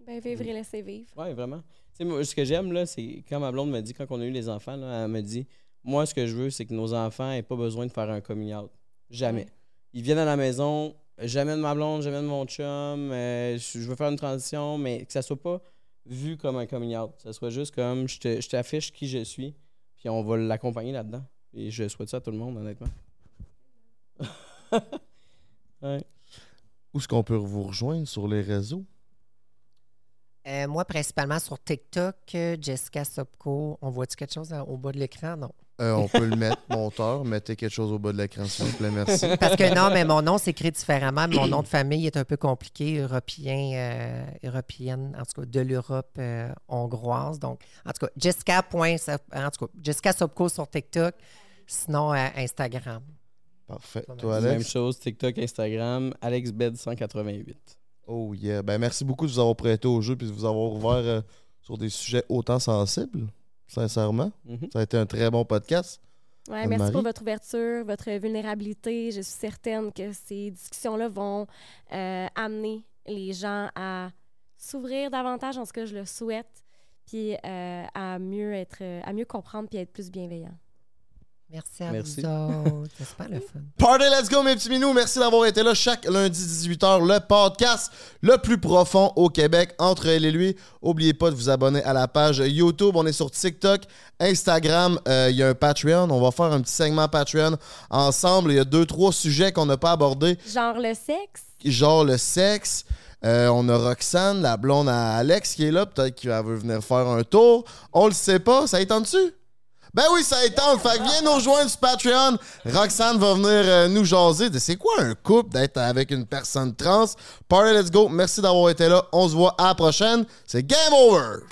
Ben, vivre et laisser vivre. Ouais, vraiment. Tu sais, moi, ce que j'aime, là, c'est quand ma blonde me dit, quand on a eu les enfants, là, elle me dit Moi, ce que je veux, c'est que nos enfants n'aient pas besoin de faire un coming out. Jamais. Ils viennent à la maison, j'amène ma blonde, j'amène mon chum, euh, je veux faire une transition, mais que ça soit pas vu comme un coming out. Que ça soit juste comme je t'affiche qui je suis, puis on va l'accompagner là-dedans. Et je souhaite ça à tout le monde, honnêtement. ouais. Où est-ce qu'on peut vous rejoindre sur les réseaux? Euh, moi, principalement sur TikTok, euh, Jessica Sopko. On voit-tu quelque chose en- au bas de l'écran? Non. Euh, on peut le mettre, monteur. Mettez quelque chose au bas de l'écran, s'il vous plaît. Merci. Parce que non, mais mon nom s'écrit différemment. Mon nom de famille est un peu compliqué, européen, euh, européenne, en tout cas de l'Europe hongroise. Donc, en tout cas, Jessica. point En tout cas, Jessica Sopko sur TikTok, sinon Instagram. Parfait. Toi, Même chose, TikTok, Instagram, AlexBed188. Oh yeah. Ben, merci beaucoup de vous avoir prêté au jeu et de vous avoir ouvert euh, sur des sujets autant sensibles. Sincèrement. Mhm. Ça a été un très bon podcast. Ouais, merci pour votre ouverture, votre vulnérabilité. Je suis certaine que ces discussions-là vont euh, amener les gens à s'ouvrir davantage, en ce que je le souhaite, puis euh, à mieux être, à mieux comprendre puis être plus bienveillant. Merci à Merci. vous autres. C'est super le fun. Party, let's go, mes petits minous. Merci d'avoir été là chaque lundi 18h. Le podcast le plus profond au Québec entre elle et lui. Oubliez pas de vous abonner à la page YouTube. On est sur TikTok, Instagram. Euh, Il y a un Patreon. On va faire un petit segment Patreon ensemble. Il y a deux, trois sujets qu'on n'a pas abordés, Genre le sexe. genre le sexe. Euh, on a Roxane, la blonde à Alex qui est là. Peut-être qu'elle veut venir faire un tour. On le sait pas. Ça y tente dessus? Ben oui, ça étonne. Fait que viens nous rejoindre sur Patreon. Roxane va venir euh, nous jaser de c'est quoi un couple d'être avec une personne trans. Party, let's go. Merci d'avoir été là. On se voit à la prochaine. C'est Game Over.